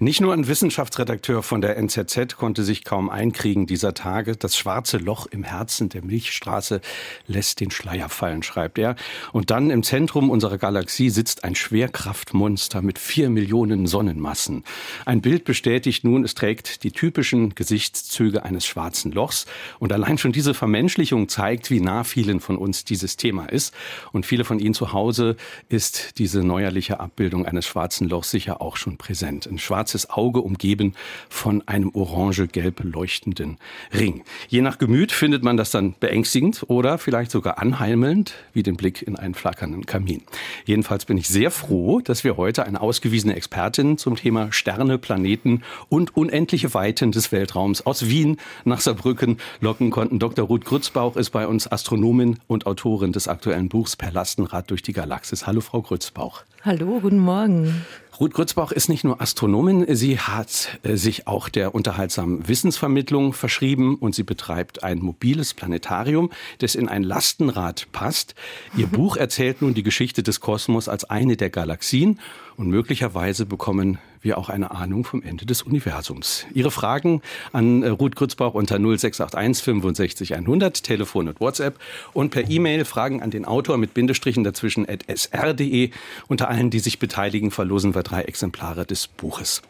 Nicht nur ein Wissenschaftsredakteur von der NZZ konnte sich kaum einkriegen dieser Tage. Das schwarze Loch im Herzen der Milchstraße lässt den Schleier fallen, schreibt er. Und dann im Zentrum unserer Galaxie sitzt ein Schwerkraftmonster mit vier Millionen Sonnenmassen. Ein Bild bestätigt nun, es trägt die typischen Gesichtszüge eines schwarzen Lochs. Und allein schon diese Vermenschlichung zeigt, wie nah vielen von uns dieses Thema ist. Und viele von Ihnen zu Hause ist diese neuerliche Abbildung eines schwarzen Lochs sicher auch schon präsent. Ein schwarzes Auge umgeben von einem orange-gelb leuchtenden Ring. Je nach Gemüt findet man das dann beängstigend oder vielleicht sogar anheimelnd, wie den Blick in einen flackernden Kamin. Jedenfalls bin ich sehr froh, dass wir heute eine ausgewiesene Expertin zum Thema Sterne, Planeten und unendliche Weiten des Weltraums aus Wien nach Saarbrücken locken konnten. Dr. Ruth Grützbauch ist bei uns Astronomin und Autorin des aktuellen Buchs Per Lastenrad durch die Galaxis. Hallo, Frau Grützbauch. Hallo, guten Morgen. Ruth Grützbauch ist nicht nur Astronomin, sie hat äh, sich auch der unterhaltsamen Wissensvermittlung verschrieben und sie betreibt ein mobiles Planetarium, das in ein Lastenrad passt. Ihr Buch erzählt nun die Geschichte des Kosmos als eine der Galaxien und möglicherweise bekommen wir auch eine Ahnung vom Ende des Universums. Ihre Fragen an äh, Ruth Grützbauch unter 0681 65 100, Telefon und WhatsApp und per E-Mail Fragen an den Autor mit Bindestrichen dazwischen at sr.de. Unter allen, die sich beteiligen, verlosen wir drei Exemplare des Buches.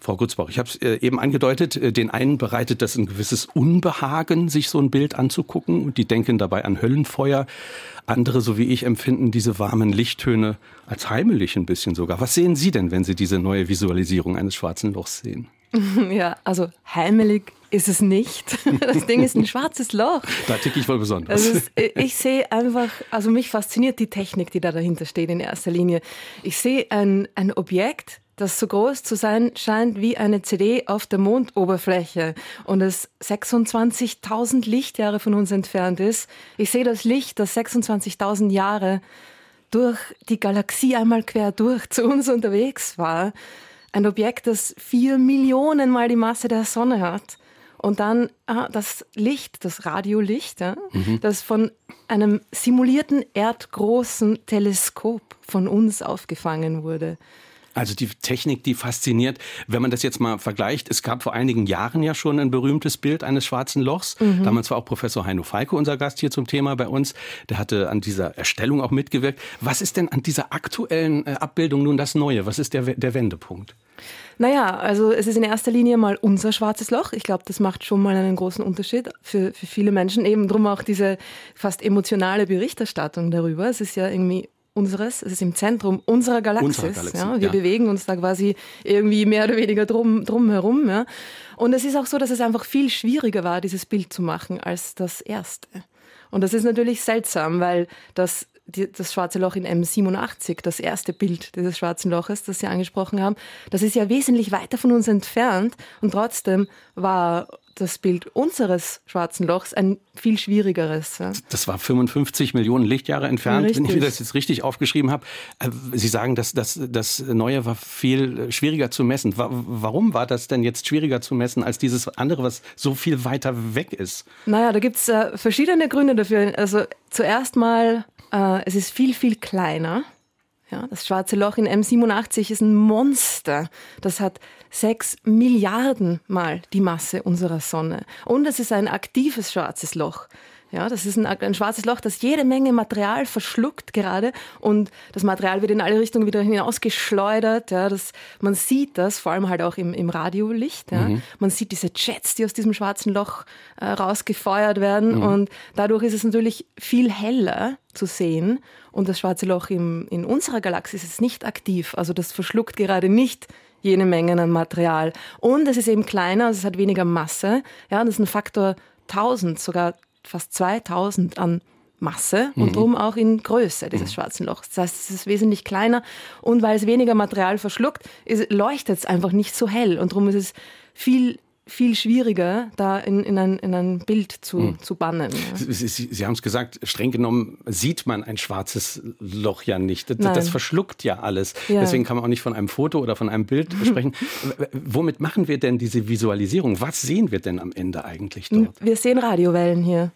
Frau Grützbauch, ich habe es äh, eben angedeutet, äh, den einen bereitet das ein gewisses Unbehagen, sich so ein Bild anzugucken und die denken dabei an Höllenfeuer. Andere, so wie ich, empfinden diese warmen Lichttöne als heimelig ein bisschen sogar. Was sehen Sie denn, wenn Sie diese neue Visualisierung eines schwarzen Lochs sehen? Ja, also heimelig ist es nicht. Das Ding ist ein schwarzes Loch. Da ticke ich wohl besonders. Ist, ich sehe einfach, also mich fasziniert die Technik, die da dahinter steht in erster Linie. Ich sehe ein, ein Objekt, das so groß zu sein scheint wie eine CD auf der Mondoberfläche und es 26.000 Lichtjahre von uns entfernt ist. Ich sehe das Licht, das 26.000 Jahre durch die Galaxie einmal quer durch zu uns unterwegs war. Ein Objekt, das vier Millionen Mal die Masse der Sonne hat. Und dann ah, das Licht, das Radiolicht, ja, mhm. das von einem simulierten erdgroßen Teleskop von uns aufgefangen wurde. Also die Technik, die fasziniert. Wenn man das jetzt mal vergleicht, es gab vor einigen Jahren ja schon ein berühmtes Bild eines schwarzen Lochs. Mhm. Damals war auch Professor Heino Falke unser Gast hier zum Thema bei uns. Der hatte an dieser Erstellung auch mitgewirkt. Was ist denn an dieser aktuellen äh, Abbildung nun das Neue? Was ist der, der Wendepunkt? Naja, also es ist in erster Linie mal unser schwarzes Loch. Ich glaube, das macht schon mal einen großen Unterschied für, für viele Menschen. Eben drum auch diese fast emotionale Berichterstattung darüber. Es ist ja irgendwie unseres, es ist im Zentrum unserer Galaxis. Unserer Galaxie, ja. Wir ja. bewegen uns da quasi irgendwie mehr oder weniger drum, drum herum. Ja. Und es ist auch so, dass es einfach viel schwieriger war, dieses Bild zu machen als das erste. Und das ist natürlich seltsam, weil das die, das schwarze Loch in M87, das erste Bild dieses schwarzen Loches, das Sie angesprochen haben, das ist ja wesentlich weiter von uns entfernt und trotzdem war das Bild unseres schwarzen Lochs ein viel schwierigeres. Ja. Das war 55 Millionen Lichtjahre entfernt, ja, wenn ich mir das jetzt richtig aufgeschrieben habe. Äh, Sie sagen, dass das, das Neue war viel schwieriger zu messen. Warum war das denn jetzt schwieriger zu messen als dieses andere, was so viel weiter weg ist? Naja, da gibt es äh, verschiedene Gründe dafür. Also zuerst mal, äh, es ist viel, viel kleiner. Ja, das schwarze Loch in M87 ist ein Monster. Das hat sechs Milliarden Mal die Masse unserer Sonne. Und es ist ein aktives schwarzes Loch. Ja, das ist ein, ein, schwarzes Loch, das jede Menge Material verschluckt gerade und das Material wird in alle Richtungen wieder hinausgeschleudert. Ja, das, man sieht das vor allem halt auch im, im Radiolicht. Ja. Mhm. Man sieht diese Jets, die aus diesem schwarzen Loch äh, rausgefeuert werden mhm. und dadurch ist es natürlich viel heller zu sehen und das schwarze Loch im, in unserer Galaxie ist nicht aktiv. Also das verschluckt gerade nicht jene Mengen an Material. Und es ist eben kleiner, also es hat weniger Masse. Ja, das ist ein Faktor 1000, sogar fast 2000 an Masse und mhm. drum auch in Größe dieses mhm. schwarzen Lochs. Das heißt, es ist wesentlich kleiner und weil es weniger Material verschluckt, leuchtet es einfach nicht so hell und darum ist es viel viel schwieriger, da in, in, ein, in ein Bild zu, hm. zu bannen. Ja. Sie, Sie, Sie haben es gesagt, streng genommen sieht man ein schwarzes Loch ja nicht. Das, das verschluckt ja alles. Ja. Deswegen kann man auch nicht von einem Foto oder von einem Bild sprechen. Womit machen wir denn diese Visualisierung? Was sehen wir denn am Ende eigentlich dort? Wir sehen Radiowellen hier.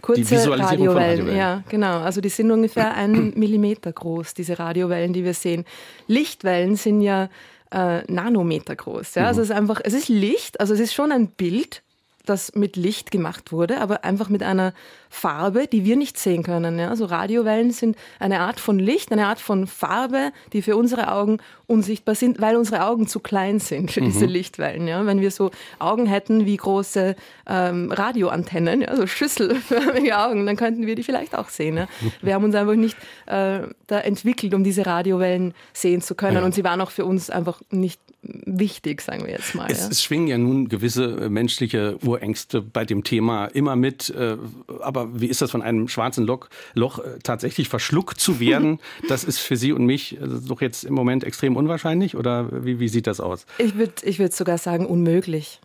Kurze die Visualisierung Radiowellen, Radiowellen, ja, genau. Also die sind ungefähr einen Millimeter groß, diese Radiowellen, die wir sehen. Lichtwellen sind ja äh, Nanometer groß. Ja? Also mhm. es ist einfach, es ist Licht, also es ist schon ein Bild, das mit Licht gemacht wurde, aber einfach mit einer Farbe, die wir nicht sehen können. Ja? Also Radiowellen sind eine Art von Licht, eine Art von Farbe, die für unsere Augen unsichtbar sind, weil unsere Augen zu klein sind für mhm. diese Lichtwellen. Ja? Wenn wir so Augen hätten wie große ähm, Radioantennen, ja? so schüsselförmige Augen, dann könnten wir die vielleicht auch sehen. Ja? Wir haben uns einfach nicht äh, da entwickelt, um diese Radiowellen sehen zu können. Ja. Und sie waren auch für uns einfach nicht wichtig, sagen wir jetzt mal. Es, es schwingen ja nun gewisse äh, menschliche Urängste bei dem Thema immer mit. Äh, aber wie ist das von einem schwarzen Loch, Loch äh, tatsächlich verschluckt zu werden? das ist für Sie und mich doch jetzt im Moment extrem unwahrscheinlich oder wie, wie sieht das aus? Ich würde ich würd sogar sagen unmöglich.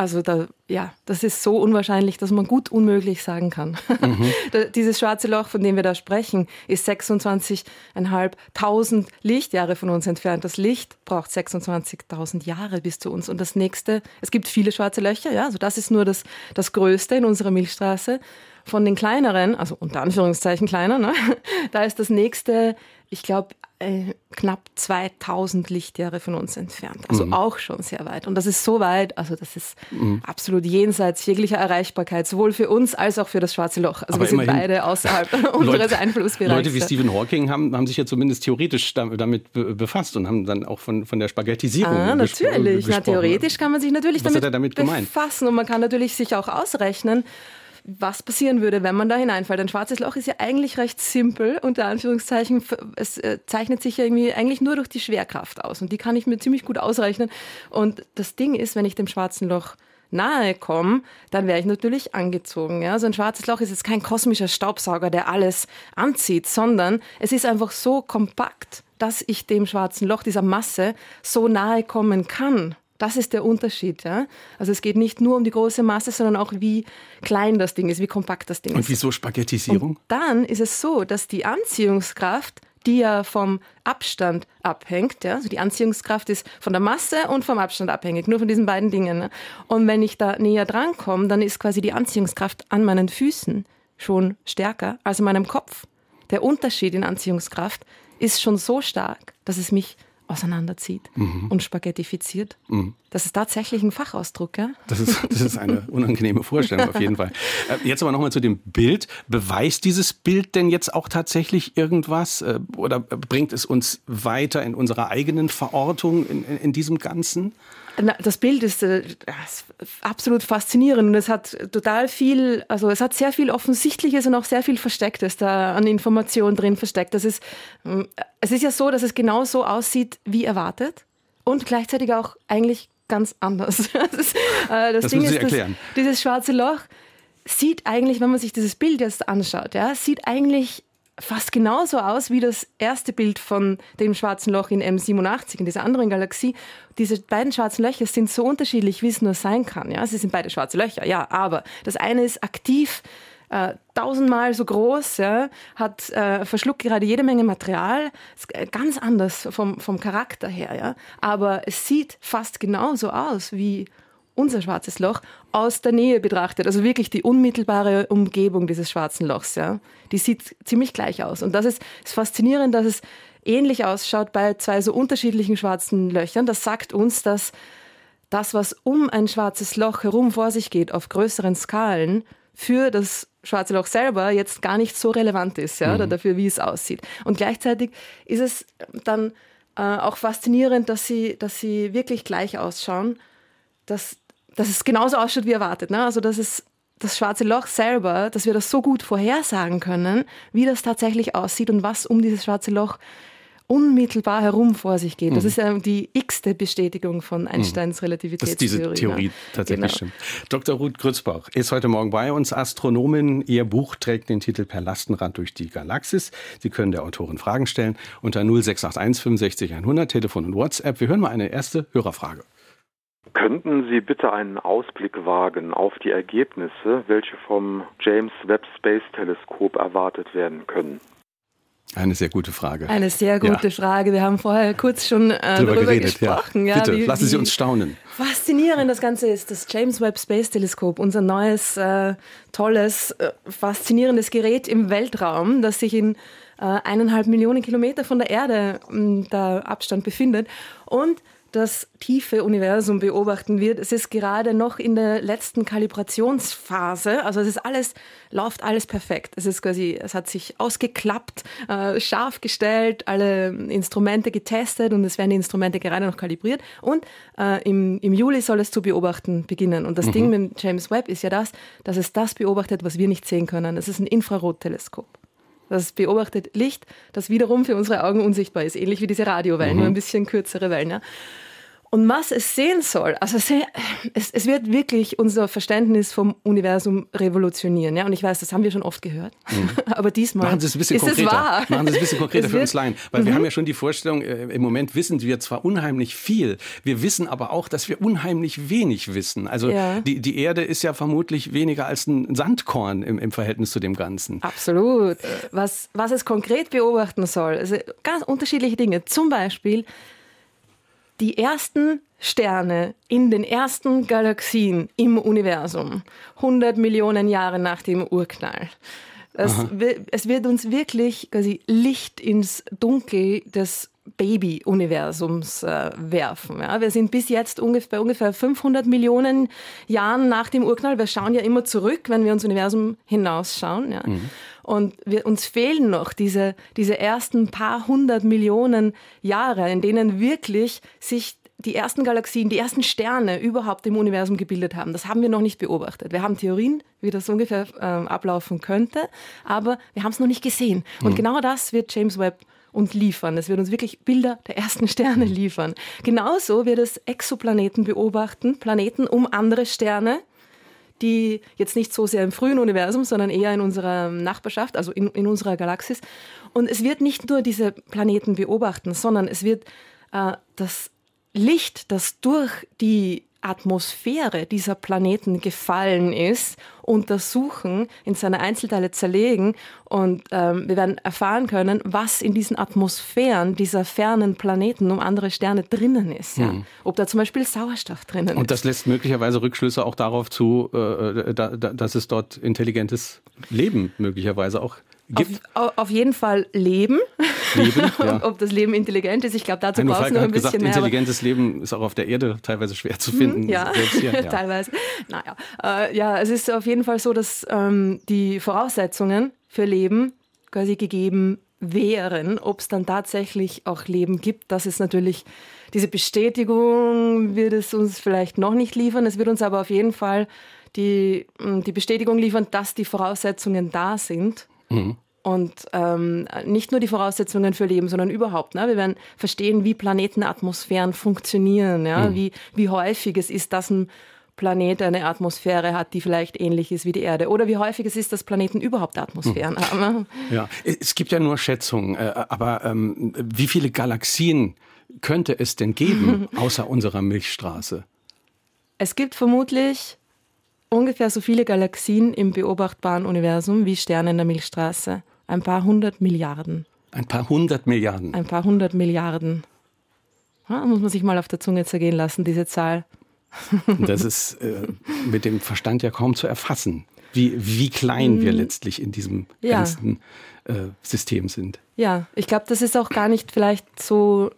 Also da, ja, das ist so unwahrscheinlich, dass man gut unmöglich sagen kann. Mhm. Dieses schwarze Loch, von dem wir da sprechen, ist 26.500 Lichtjahre von uns entfernt. Das Licht braucht 26.000 Jahre bis zu uns. Und das nächste, es gibt viele schwarze Löcher, ja, also das ist nur das, das größte in unserer Milchstraße. Von den kleineren, also unter Anführungszeichen kleiner, ne, da ist das nächste, ich glaube, äh, knapp 2000 Lichtjahre von uns entfernt. Also mhm. auch schon sehr weit. Und das ist so weit, also das ist mhm. absolut jenseits jeglicher Erreichbarkeit, sowohl für uns als auch für das Schwarze Loch. Also Aber wir sind beide außerhalb unseres Einflussbereichs. Leute wie Stephen Hawking haben, haben sich ja zumindest theoretisch damit befasst und haben dann auch von, von der Spaghettisierung ah, natürlich. Na, theoretisch kann man sich natürlich Was damit, damit befassen und man kann natürlich sich auch ausrechnen, was passieren würde, wenn man da hineinfällt. Ein schwarzes Loch ist ja eigentlich recht simpel, unter Anführungszeichen. Es äh, zeichnet sich ja irgendwie eigentlich nur durch die Schwerkraft aus. Und die kann ich mir ziemlich gut ausrechnen. Und das Ding ist, wenn ich dem schwarzen Loch nahe komme, dann wäre ich natürlich angezogen. Ja? Also ein schwarzes Loch ist jetzt kein kosmischer Staubsauger, der alles anzieht, sondern es ist einfach so kompakt, dass ich dem schwarzen Loch, dieser Masse, so nahe kommen kann. Das ist der Unterschied. Ja? Also es geht nicht nur um die große Masse, sondern auch wie klein das Ding ist, wie kompakt das Ding Und ist. Und wieso Spaghettisierung? Und dann ist es so, dass die Anziehungskraft die ja vom Abstand abhängt. Ja? Also die Anziehungskraft ist von der Masse und vom Abstand abhängig, nur von diesen beiden Dingen. Ne? Und wenn ich da näher dran komme, dann ist quasi die Anziehungskraft an meinen Füßen schon stärker als in meinem Kopf. Der Unterschied in Anziehungskraft ist schon so stark, dass es mich auseinanderzieht mhm. und spaghettifiziert. Mhm. Das ist tatsächlich ein Fachausdruck, ja? Das ist, das ist eine unangenehme Vorstellung auf jeden Fall. Äh, jetzt aber nochmal zu dem Bild. Beweist dieses Bild denn jetzt auch tatsächlich irgendwas äh, oder bringt es uns weiter in unserer eigenen Verortung in, in, in diesem Ganzen? Das Bild ist, äh, absolut faszinierend und es hat total viel, also es hat sehr viel Offensichtliches und auch sehr viel Verstecktes da an Informationen drin versteckt. Das ist, ähm, es ist ja so, dass es genau so aussieht wie erwartet und gleichzeitig auch eigentlich ganz anders. Das, ist, äh, das, das Ding ist, erklären. Das, dieses schwarze Loch sieht eigentlich, wenn man sich dieses Bild jetzt anschaut, ja, sieht eigentlich fast genauso aus wie das erste Bild von dem schwarzen Loch in M87, in dieser anderen Galaxie. Diese beiden schwarzen Löcher sind so unterschiedlich, wie es nur sein kann. Ja, sie sind beide schwarze Löcher, ja, aber das eine ist aktiv äh, tausendmal so groß, ja, hat äh, verschluckt gerade jede Menge Material, ist äh, ganz anders vom, vom Charakter her, ja, aber es sieht fast genauso aus wie unser schwarzes Loch aus der Nähe betrachtet, also wirklich die unmittelbare Umgebung dieses schwarzen Lochs, ja, die sieht ziemlich gleich aus. Und das ist, ist faszinierend, dass es ähnlich ausschaut bei zwei so unterschiedlichen schwarzen Löchern. Das sagt uns, dass das, was um ein schwarzes Loch herum vor sich geht, auf größeren Skalen, für das schwarze Loch selber jetzt gar nicht so relevant ist, ja, mhm. oder dafür, wie es aussieht. Und gleichzeitig ist es dann äh, auch faszinierend, dass sie, dass sie wirklich gleich ausschauen, dass dass es genauso ausschaut wie erwartet. Ne? Also dass es das schwarze Loch selber, dass wir das so gut vorhersagen können, wie das tatsächlich aussieht und was um dieses schwarze Loch unmittelbar herum vor sich geht. Das mhm. ist ja die x-te Bestätigung von Einsteins mhm. Relativitätstheorie. Dass diese Theorie ne? tatsächlich genau. stimmt. Dr. Ruth Grützbauch ist heute Morgen bei uns, Astronomin. Ihr Buch trägt den Titel Per Lastenrad durch die Galaxis. Sie können der Autorin Fragen stellen unter 0681 65 100, Telefon und WhatsApp. Wir hören mal eine erste Hörerfrage. Könnten Sie bitte einen Ausblick wagen auf die Ergebnisse, welche vom James Webb Space Teleskop erwartet werden können? Eine sehr gute Frage. Eine sehr gute ja. Frage. Wir haben vorher kurz schon äh, darüber, darüber geredet, gesprochen. Ja. Bitte, wie, lassen Sie uns staunen. Faszinierend das Ganze ist. Das James Webb Space Teleskop, unser neues, äh, tolles, äh, faszinierendes Gerät im Weltraum, das sich in äh, eineinhalb Millionen Kilometer von der Erde der Abstand befindet. Und das tiefe Universum beobachten wird. Es ist gerade noch in der letzten Kalibrationsphase. Also es ist alles, läuft alles perfekt. Es ist quasi, es hat sich ausgeklappt, äh, scharf gestellt, alle Instrumente getestet und es werden die Instrumente gerade noch kalibriert. Und äh, im, im Juli soll es zu beobachten beginnen. Und das mhm. Ding mit James Webb ist ja das, dass es das beobachtet, was wir nicht sehen können. Es ist ein Infrarotteleskop. Das beobachtet Licht, das wiederum für unsere Augen unsichtbar ist, ähnlich wie diese Radiowellen, mhm. nur ein bisschen kürzere Wellen. Ja. Und was es sehen soll, also es, es, wird wirklich unser Verständnis vom Universum revolutionieren. Ja? Und ich weiß, das haben wir schon oft gehört. Mhm. Aber diesmal Machen Sie es ein bisschen ist konkreter. es wahr. Machen Sie es ein bisschen konkreter für uns Laien. Weil mhm. wir haben ja schon die Vorstellung, äh, im Moment wissen wir zwar unheimlich viel, wir wissen aber auch, dass wir unheimlich wenig wissen. Also ja. die, die Erde ist ja vermutlich weniger als ein Sandkorn im, im Verhältnis zu dem Ganzen. Absolut. Was, was es konkret beobachten soll, also ganz unterschiedliche Dinge. Zum Beispiel, die ersten Sterne in den ersten Galaxien im Universum, 100 Millionen Jahre nach dem Urknall. Es, es wird uns wirklich quasi Licht ins Dunkel des Baby-Universums äh, werfen. Ja. Wir sind bis jetzt ungefähr, bei ungefähr 500 Millionen Jahren nach dem Urknall. Wir schauen ja immer zurück, wenn wir ins Universum hinausschauen. Ja. Mhm. Und wir, uns fehlen noch diese, diese ersten paar hundert Millionen Jahre, in denen wirklich sich die ersten Galaxien, die ersten Sterne überhaupt im Universum gebildet haben. Das haben wir noch nicht beobachtet. Wir haben Theorien, wie das ungefähr ähm, ablaufen könnte, aber wir haben es noch nicht gesehen. Und mhm. genau das wird James Webb uns liefern. Es wird uns wirklich Bilder der ersten Sterne mhm. liefern. Genauso wird es Exoplaneten beobachten, Planeten um andere Sterne, die jetzt nicht so sehr im frühen Universum, sondern eher in unserer Nachbarschaft, also in, in unserer Galaxis. Und es wird nicht nur diese Planeten beobachten, sondern es wird äh, das Licht, das durch die Atmosphäre dieser Planeten gefallen ist, untersuchen, in seine Einzelteile zerlegen und ähm, wir werden erfahren können, was in diesen Atmosphären dieser fernen Planeten um andere Sterne drinnen ist. Ja? Mhm. Ob da zum Beispiel Sauerstoff drinnen ist. Und das lässt möglicherweise Rückschlüsse auch darauf zu, äh, da, da, dass es dort intelligentes Leben möglicherweise auch gibt? Auf, auf jeden Fall Leben. Leben ja. Ob das Leben intelligent ist, ich glaube, dazu braucht es noch ein bisschen gesagt, mehr. Intelligentes Leben ist auch auf der Erde teilweise schwer zu finden. Ja, ja. teilweise. Naja, äh, ja, es ist auf jeden Fall so, dass ähm, die Voraussetzungen für Leben quasi gegeben wären. Ob es dann tatsächlich auch Leben gibt, das ist natürlich diese Bestätigung wird es uns vielleicht noch nicht liefern. Es wird uns aber auf jeden Fall die, die Bestätigung liefern, dass die Voraussetzungen da sind. Mhm. Und ähm, nicht nur die Voraussetzungen für Leben, sondern überhaupt. Ne? Wir werden verstehen, wie Planetenatmosphären funktionieren, ja? Mhm. wie, wie häufig es ist, dass ein Planet eine Atmosphäre hat, die vielleicht ähnlich ist wie die Erde. Oder wie häufig es ist, dass Planeten überhaupt Atmosphären mhm. haben. Ja, es gibt ja nur Schätzungen, äh, aber ähm, wie viele Galaxien könnte es denn geben, außer unserer Milchstraße? Es gibt vermutlich ungefähr so viele Galaxien im beobachtbaren Universum wie Sterne in der Milchstraße. Ein paar hundert Milliarden. Ein paar hundert Milliarden. Ein paar hundert Milliarden. Ja, muss man sich mal auf der Zunge zergehen lassen, diese Zahl. Das ist äh, mit dem Verstand ja kaum zu erfassen, wie, wie klein wir mm. letztlich in diesem ja. ganzen äh, System sind. Ja, ich glaube, das ist auch gar nicht vielleicht so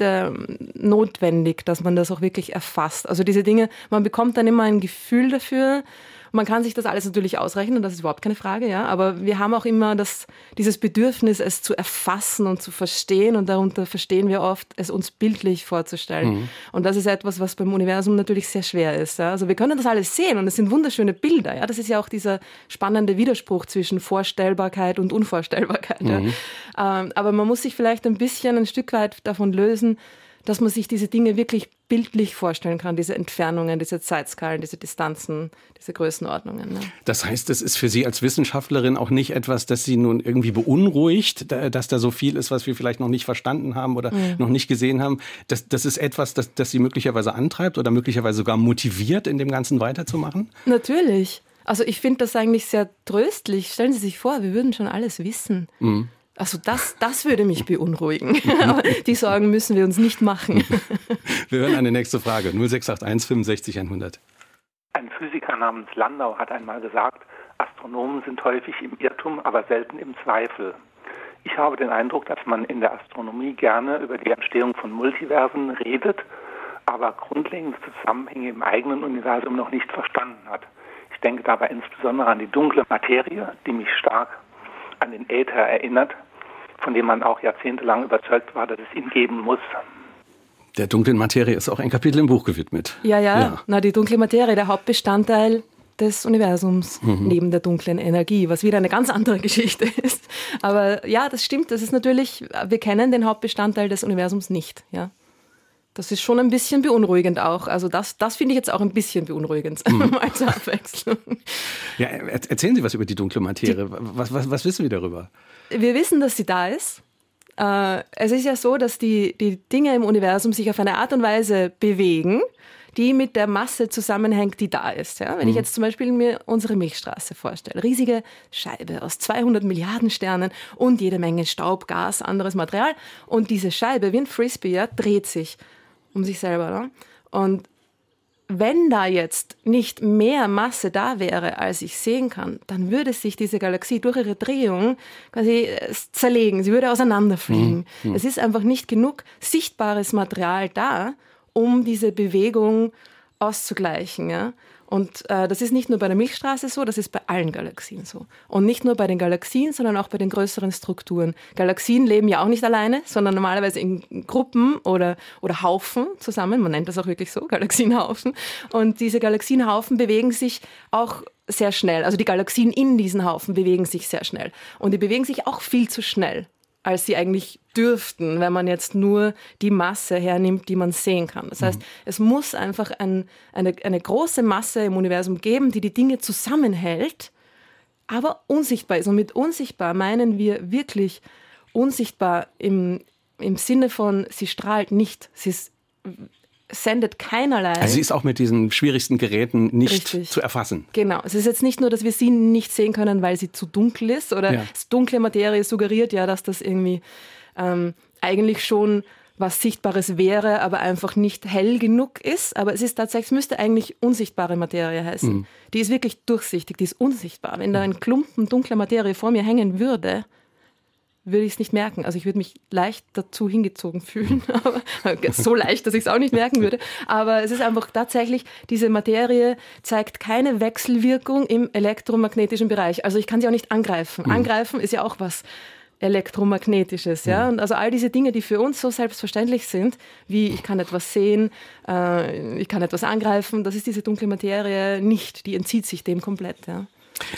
äh, notwendig, dass man das auch wirklich erfasst. Also diese Dinge, man bekommt dann immer ein Gefühl dafür. Man kann sich das alles natürlich ausrechnen, das ist überhaupt keine Frage, ja. Aber wir haben auch immer das, dieses Bedürfnis, es zu erfassen und zu verstehen. Und darunter verstehen wir oft, es uns bildlich vorzustellen. Mhm. Und das ist etwas, was beim Universum natürlich sehr schwer ist. Ja? Also wir können das alles sehen und es sind wunderschöne Bilder. Ja? Das ist ja auch dieser spannende Widerspruch zwischen Vorstellbarkeit und Unvorstellbarkeit. Mhm. Ja? Ähm, aber man muss sich vielleicht ein bisschen ein Stück weit davon lösen, dass man sich diese Dinge wirklich bildlich vorstellen kann, diese Entfernungen, diese Zeitskalen, diese Distanzen, diese Größenordnungen. Ne? Das heißt, es ist für Sie als Wissenschaftlerin auch nicht etwas, das Sie nun irgendwie beunruhigt, dass da so viel ist, was wir vielleicht noch nicht verstanden haben oder mhm. noch nicht gesehen haben. Das, das ist etwas, das, das Sie möglicherweise antreibt oder möglicherweise sogar motiviert, in dem Ganzen weiterzumachen? Natürlich. Also ich finde das eigentlich sehr tröstlich. Stellen Sie sich vor, wir würden schon alles wissen. Mhm. Also das, das würde mich beunruhigen. die Sorgen müssen wir uns nicht machen. wir hören eine nächste Frage. 0681 65 100. Ein Physiker namens Landau hat einmal gesagt, Astronomen sind häufig im Irrtum, aber selten im Zweifel. Ich habe den Eindruck, dass man in der Astronomie gerne über die Entstehung von Multiversen redet, aber grundlegende Zusammenhänge im eigenen Universum noch nicht verstanden hat. Ich denke dabei insbesondere an die dunkle Materie, die mich stark an den Äther erinnert, von dem man auch jahrzehntelang überzeugt war, dass es ihn geben muss. Der dunklen Materie ist auch ein Kapitel im Buch gewidmet. Ja, ja, ja. Na, die dunkle Materie, der Hauptbestandteil des Universums mhm. neben der dunklen Energie, was wieder eine ganz andere Geschichte ist. Aber ja, das stimmt. Das ist natürlich, wir kennen den Hauptbestandteil des Universums nicht. Ja. Das ist schon ein bisschen beunruhigend auch. Also das, das finde ich jetzt auch ein bisschen beunruhigend mhm. als Abwechslung. Ja, erzählen Sie was über die dunkle Materie. Die, was, was, was wissen wir darüber? Wir wissen, dass sie da ist. Äh, es ist ja so, dass die, die Dinge im Universum sich auf eine Art und Weise bewegen, die mit der Masse zusammenhängt, die da ist. Ja? Wenn mhm. ich jetzt zum Beispiel mir unsere Milchstraße vorstelle, riesige Scheibe aus 200 Milliarden Sternen und jede Menge Staub, Gas, anderes Material und diese Scheibe wie ein Frisbee ja, dreht sich um sich selber. Ne? Und wenn da jetzt nicht mehr Masse da wäre, als ich sehen kann, dann würde sich diese Galaxie durch ihre Drehung quasi äh, zerlegen. Sie würde auseinanderfliegen. Mhm. Es ist einfach nicht genug sichtbares Material da, um diese Bewegung auszugleichen. Ja? Und äh, das ist nicht nur bei der Milchstraße so, das ist bei allen Galaxien so. Und nicht nur bei den Galaxien, sondern auch bei den größeren Strukturen. Galaxien leben ja auch nicht alleine, sondern normalerweise in Gruppen oder, oder Haufen zusammen. Man nennt das auch wirklich so, Galaxienhaufen. Und diese Galaxienhaufen bewegen sich auch sehr schnell. Also die Galaxien in diesen Haufen bewegen sich sehr schnell. Und die bewegen sich auch viel zu schnell als sie eigentlich dürften, wenn man jetzt nur die Masse hernimmt, die man sehen kann. Das heißt, mhm. es muss einfach ein, eine, eine große Masse im Universum geben, die die Dinge zusammenhält, aber unsichtbar ist. Und mit unsichtbar meinen wir wirklich unsichtbar im, im Sinne von, sie strahlt nicht, sie ist sendet keinerlei. Also sie ist auch mit diesen schwierigsten Geräten nicht Richtig. zu erfassen. Genau. Es ist jetzt nicht nur, dass wir sie nicht sehen können, weil sie zu dunkel ist oder ja. dunkle Materie suggeriert ja, dass das irgendwie ähm, eigentlich schon was Sichtbares wäre, aber einfach nicht hell genug ist. Aber es ist tatsächlich, es müsste eigentlich unsichtbare Materie heißen. Mhm. Die ist wirklich durchsichtig, die ist unsichtbar. Wenn da ein Klumpen dunkler Materie vor mir hängen würde, würde ich es nicht merken. Also ich würde mich leicht dazu hingezogen fühlen, aber so leicht, dass ich es auch nicht merken würde. Aber es ist einfach tatsächlich, diese Materie zeigt keine Wechselwirkung im elektromagnetischen Bereich. Also ich kann sie auch nicht angreifen. Mhm. Angreifen ist ja auch was elektromagnetisches, ja. Mhm. Und also all diese Dinge, die für uns so selbstverständlich sind, wie ich kann etwas sehen, äh, ich kann etwas angreifen, das ist diese dunkle Materie nicht. Die entzieht sich dem komplett, ja.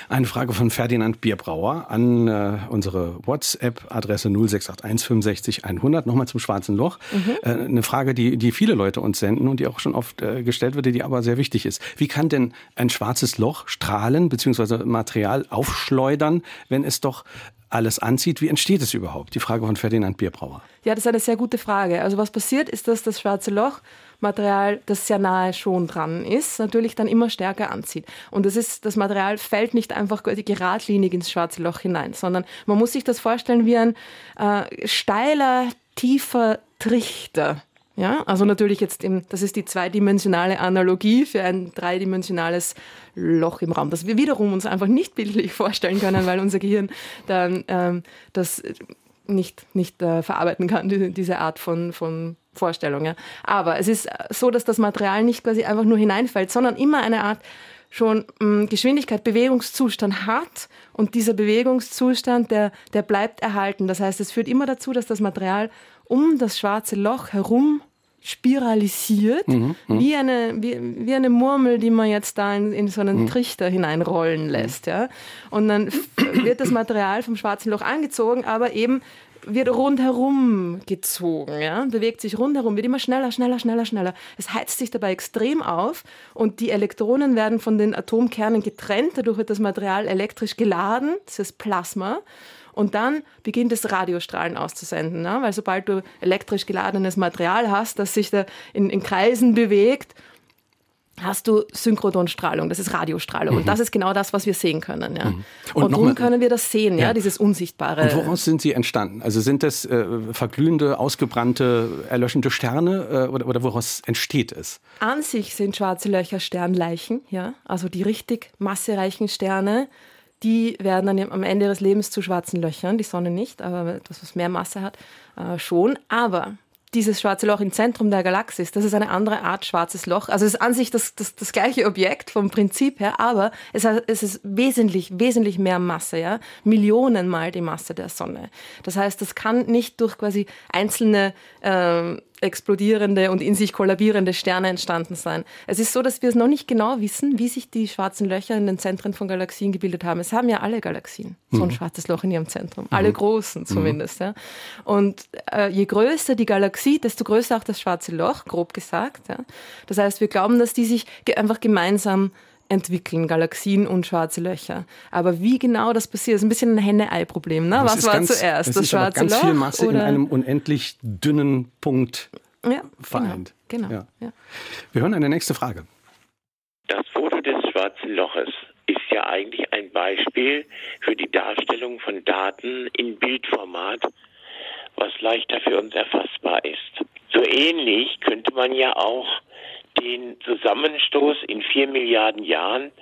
Eine Frage von Ferdinand Bierbrauer an äh, unsere WhatsApp-Adresse 0681 65 100. Nochmal zum Schwarzen Loch. Mhm. Äh, eine Frage, die, die viele Leute uns senden und die auch schon oft äh, gestellt wurde, die aber sehr wichtig ist. Wie kann denn ein schwarzes Loch Strahlen bzw. Material aufschleudern, wenn es doch alles anzieht. Wie entsteht es überhaupt? Die Frage von Ferdinand Bierbrauer. Ja, das ist eine sehr gute Frage. Also was passiert ist, dass das schwarze Loch Material, das sehr nahe schon dran ist, natürlich dann immer stärker anzieht. Und das ist, das Material fällt nicht einfach geradlinig ins schwarze Loch hinein, sondern man muss sich das vorstellen wie ein äh, steiler, tiefer Trichter. Ja, also natürlich jetzt, im, das ist die zweidimensionale Analogie für ein dreidimensionales Loch im Raum, das wir wiederum uns einfach nicht bildlich vorstellen können, weil unser Gehirn dann ähm, das nicht, nicht äh, verarbeiten kann, die, diese Art von, von Vorstellung. Ja. Aber es ist so, dass das Material nicht quasi einfach nur hineinfällt, sondern immer eine Art schon mh, mm, Geschwindigkeit, Bewegungszustand hat und dieser Bewegungszustand, der, der bleibt erhalten. Das heißt, es führt immer dazu, dass das Material um das schwarze Loch herum spiralisiert, mhm, mhm, wie, eine, wie, wie eine Murmel, die man jetzt da in, in so einen mhm. Trichter hineinrollen lässt. Ja? Und dann wird das Material vom schwarzen Loch angezogen, aber eben wird rundherum gezogen, ja, bewegt sich rundherum, wird immer schneller, schneller, schneller, schneller. Es heizt sich dabei extrem auf und die Elektronen werden von den Atomkernen getrennt. Dadurch wird das Material elektrisch geladen, das ist Plasma. Und dann beginnt es Radiostrahlen auszusenden, ne? weil sobald du elektrisch geladenes Material hast, das sich da in, in Kreisen bewegt, hast du Synchrodonstrahlung, das ist Radiostrahlung. Mhm. Und das ist genau das, was wir sehen können. Ja. Mhm. Und, und darum können wir das sehen, ja, ja, dieses Unsichtbare. Und woraus sind sie entstanden? Also sind das äh, verglühende, ausgebrannte, erlöschende Sterne äh, oder, oder woraus entsteht es? An sich sind schwarze Löcher Sternleichen, ja, also die richtig massereichen Sterne. Die werden dann am Ende ihres Lebens zu schwarzen Löchern, die Sonne nicht, aber etwas, was mehr Masse hat, äh, schon. Aber dieses schwarze Loch im Zentrum der Galaxie ist. Das ist eine andere Art schwarzes Loch. Also es ist an sich das, das, das gleiche Objekt vom Prinzip her, aber es, es ist wesentlich, wesentlich mehr Masse, ja. Millionenmal die Masse der Sonne. Das heißt, das kann nicht durch quasi einzelne ähm, explodierende und in sich kollabierende Sterne entstanden sein. Es ist so, dass wir es noch nicht genau wissen, wie sich die schwarzen Löcher in den Zentren von Galaxien gebildet haben. Es haben ja alle Galaxien so ein mhm. schwarzes Loch in ihrem Zentrum. Mhm. Alle großen zumindest. Mhm. Ja. Und äh, je größer die Galaxie, desto größer auch das schwarze Loch, grob gesagt. Ja. Das heißt, wir glauben, dass die sich ge einfach gemeinsam entwickeln, Galaxien und schwarze Löcher. Aber wie genau das passiert, ist ein bisschen ein Henne-Ei-Problem. Ne? Was war ganz, zuerst? Das, das schwarze ganz Loch? viel Masse oder? in einem unendlich dünnen Punkt ja, vereint. Genau. genau ja. ja. Wir hören eine nächste Frage. Das Foto des schwarzen Loches ist ja eigentlich ein Beispiel für die Darstellung von Daten in Bildformat, was leichter für uns erfassbar ist. So ähnlich könnte man ja auch den Zusammenstoß in vier Milliarden Jahren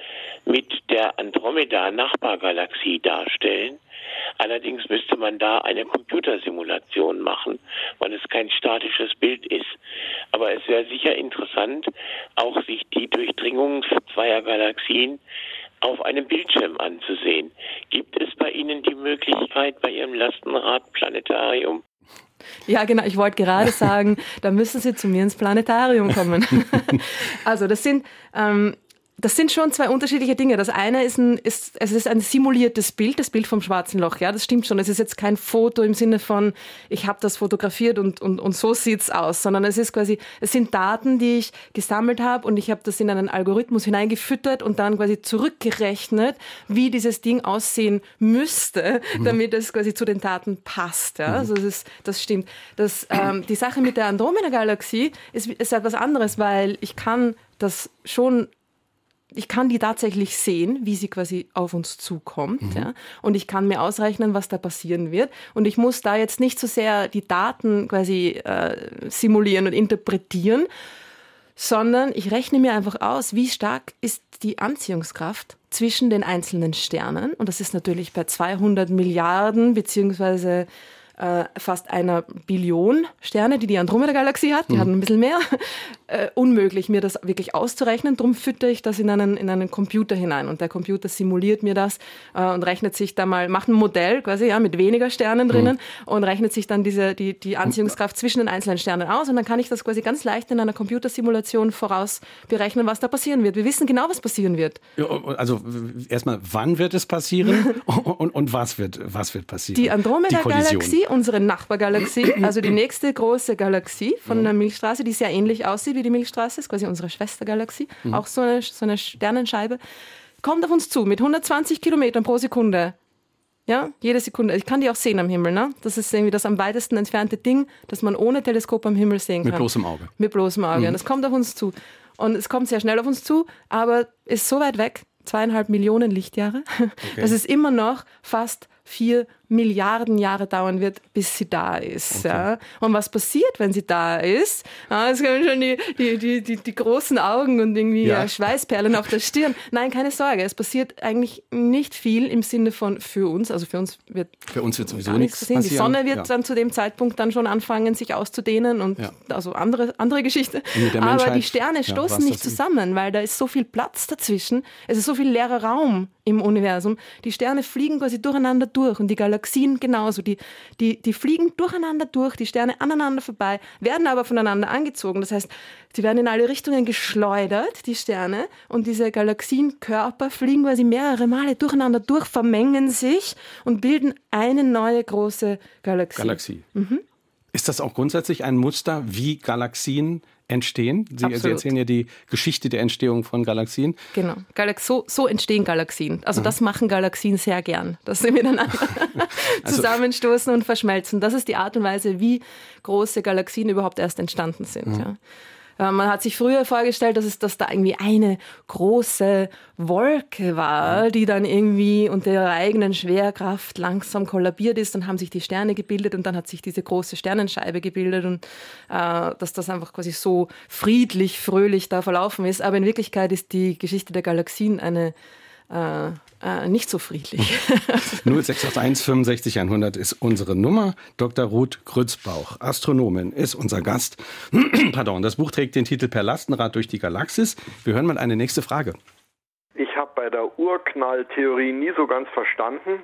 mit der Andromeda-Nachbargalaxie darstellen. Allerdings müsste man da eine Computersimulation machen, weil es kein statisches Bild ist. Aber es wäre sicher interessant, auch sich die Durchdringung zweier Galaxien auf einem Bildschirm anzusehen. Gibt es bei Ihnen die Möglichkeit bei Ihrem Lastenradplanetarium ja, genau. Ich wollte gerade sagen, da müssen Sie zu mir ins Planetarium kommen. also das sind ähm, das sind schon zwei unterschiedliche Dinge. Das eine ist ein, ist, es ist ein simuliertes Bild, das Bild vom schwarzen Loch. Ja, das stimmt schon. Es ist jetzt kein Foto im Sinne von, ich habe das fotografiert und, und, und so sieht's aus, sondern es ist quasi, es sind Daten, die ich gesammelt habe und ich habe das in einen Algorithmus hineingefüttert und dann quasi zurückgerechnet, wie dieses Ding aussehen müsste, mhm. damit es quasi zu den Daten passt. Ja, mhm. also das, ist, das stimmt. Das, ähm, die Sache mit der Andromeda-Galaxie ist, ist etwas anderes, weil ich kann das schon ich kann die tatsächlich sehen, wie sie quasi auf uns zukommt. Mhm. Ja? Und ich kann mir ausrechnen, was da passieren wird. Und ich muss da jetzt nicht so sehr die Daten quasi äh, simulieren und interpretieren, sondern ich rechne mir einfach aus, wie stark ist die Anziehungskraft zwischen den einzelnen Sternen. Und das ist natürlich bei 200 Milliarden beziehungsweise äh, fast einer Billion Sterne, die die Andromeda-Galaxie hat. Die mhm. hat ein bisschen mehr. Äh, unmöglich, mir das wirklich auszurechnen. Darum fütter ich das in einen, in einen Computer hinein. Und der Computer simuliert mir das äh, und rechnet sich da mal, macht ein Modell quasi ja, mit weniger Sternen drinnen mhm. und rechnet sich dann diese, die, die Anziehungskraft zwischen den einzelnen Sternen aus. Und dann kann ich das quasi ganz leicht in einer Computersimulation voraus berechnen, was da passieren wird. Wir wissen genau, was passieren wird. Ja, also erstmal, wann wird es passieren und, und, was, wird, was wird passieren? Die Andromeda-Galaxie unsere Nachbargalaxie, also die nächste große Galaxie von der Milchstraße, die sehr ähnlich aussieht wie die Milchstraße, ist quasi unsere Schwestergalaxie, mhm. auch so eine, so eine Sternenscheibe, kommt auf uns zu mit 120 Kilometern pro Sekunde. Ja, jede Sekunde. Ich kann die auch sehen am Himmel. Ne? Das ist irgendwie das am weitesten entfernte Ding, das man ohne Teleskop am Himmel sehen kann. Mit bloßem Auge. Mit bloßem Auge. Mhm. Und es kommt auf uns zu. Und es kommt sehr schnell auf uns zu, aber ist so weit weg, zweieinhalb Millionen Lichtjahre, okay. dass es immer noch fast vier Milliarden Jahre dauern wird, bis sie da ist. Okay. Ja. Und was passiert, wenn sie da ist? Ja, es kommen schon die, die, die, die, die großen Augen und irgendwie ja. Schweißperlen auf der Stirn. Nein, keine Sorge, es passiert eigentlich nicht viel im Sinne von für uns. Also für uns wird für uns wird sowieso nichts passieren. Die Sonne wird dann zu dem Zeitpunkt dann schon anfangen, sich auszudehnen und also andere, andere Geschichte. Aber die Sterne stoßen nicht zusammen, weil da ist so viel Platz dazwischen. Es ist so viel leerer Raum im Universum. Die Sterne fliegen quasi durcheinander durch und die Galaxie Galaxien genauso. Die, die, die fliegen durcheinander durch, die Sterne aneinander vorbei, werden aber voneinander angezogen. Das heißt, sie werden in alle Richtungen geschleudert, die Sterne, und diese Galaxienkörper fliegen quasi mehrere Male durcheinander durch, vermengen sich und bilden eine neue große Galaxie. Galaxie. Mhm. Ist das auch grundsätzlich ein Muster, wie Galaxien entstehen. Sie, Sie, erzählen ja die Geschichte der Entstehung von Galaxien. Genau. Galax so, so, entstehen Galaxien. Also mhm. das machen Galaxien sehr gern, dass sie miteinander also zusammenstoßen und verschmelzen. Das ist die Art und Weise, wie große Galaxien überhaupt erst entstanden sind. Mhm. Ja. Äh, man hat sich früher vorgestellt, dass es dass da irgendwie eine große Wolke war, die dann irgendwie unter ihrer eigenen Schwerkraft langsam kollabiert ist. Dann haben sich die Sterne gebildet und dann hat sich diese große Sternenscheibe gebildet und äh, dass das einfach quasi so friedlich, fröhlich da verlaufen ist. Aber in Wirklichkeit ist die Geschichte der Galaxien eine äh, äh, nicht so friedlich. 0681 65 100 ist unsere Nummer. Dr. Ruth Grützbauch, Astronomin, ist unser Gast. Pardon, das Buch trägt den Titel Per Lastenrad durch die Galaxis. Wir hören mal eine nächste Frage. Ich habe bei der Urknalltheorie nie so ganz verstanden.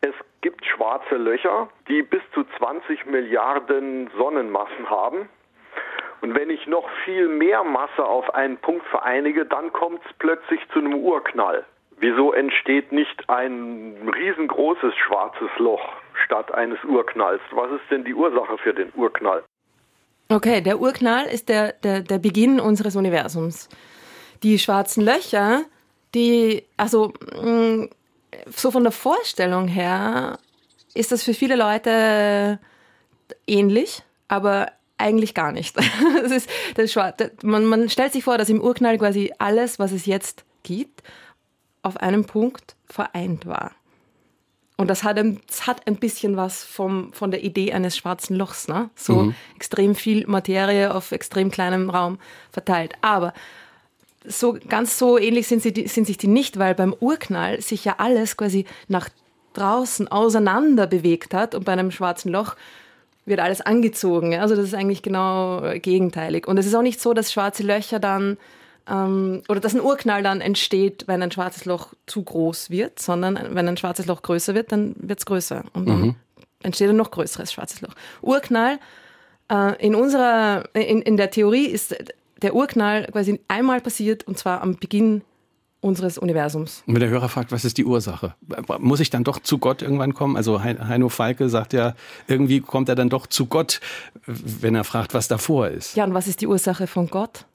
Es gibt schwarze Löcher, die bis zu 20 Milliarden Sonnenmassen haben. Und wenn ich noch viel mehr Masse auf einen Punkt vereinige, dann kommt es plötzlich zu einem Urknall. Wieso entsteht nicht ein riesengroßes schwarzes Loch statt eines Urknalls? Was ist denn die Ursache für den Urknall? Okay, der Urknall ist der, der, der Beginn unseres Universums. Die schwarzen Löcher, die, also mm, so von der Vorstellung her ist das für viele Leute ähnlich, aber eigentlich gar nicht. das ist, das ist man, man stellt sich vor, dass im Urknall quasi alles, was es jetzt gibt, auf einem Punkt vereint war. Und das hat ein, das hat ein bisschen was vom, von der Idee eines schwarzen Lochs, ne? So mhm. extrem viel Materie auf extrem kleinem Raum verteilt. Aber so ganz so ähnlich sind, sie, sind sich die nicht, weil beim Urknall sich ja alles quasi nach draußen auseinander bewegt hat und bei einem schwarzen Loch wird alles angezogen. Also das ist eigentlich genau gegenteilig. Und es ist auch nicht so, dass schwarze Löcher dann ähm, oder dass ein Urknall dann entsteht, wenn ein schwarzes Loch zu groß wird, sondern wenn ein schwarzes Loch größer wird, dann wird es größer und dann mhm. entsteht ein noch größeres schwarzes Loch. Urknall äh, in unserer in, in der Theorie ist der Urknall quasi einmal passiert und zwar am Beginn unseres Universums. Und wenn der Hörer fragt, was ist die Ursache? Muss ich dann doch zu Gott irgendwann kommen? Also Heino Falke sagt ja, irgendwie kommt er dann doch zu Gott, wenn er fragt, was davor ist. Ja, und was ist die Ursache von Gott?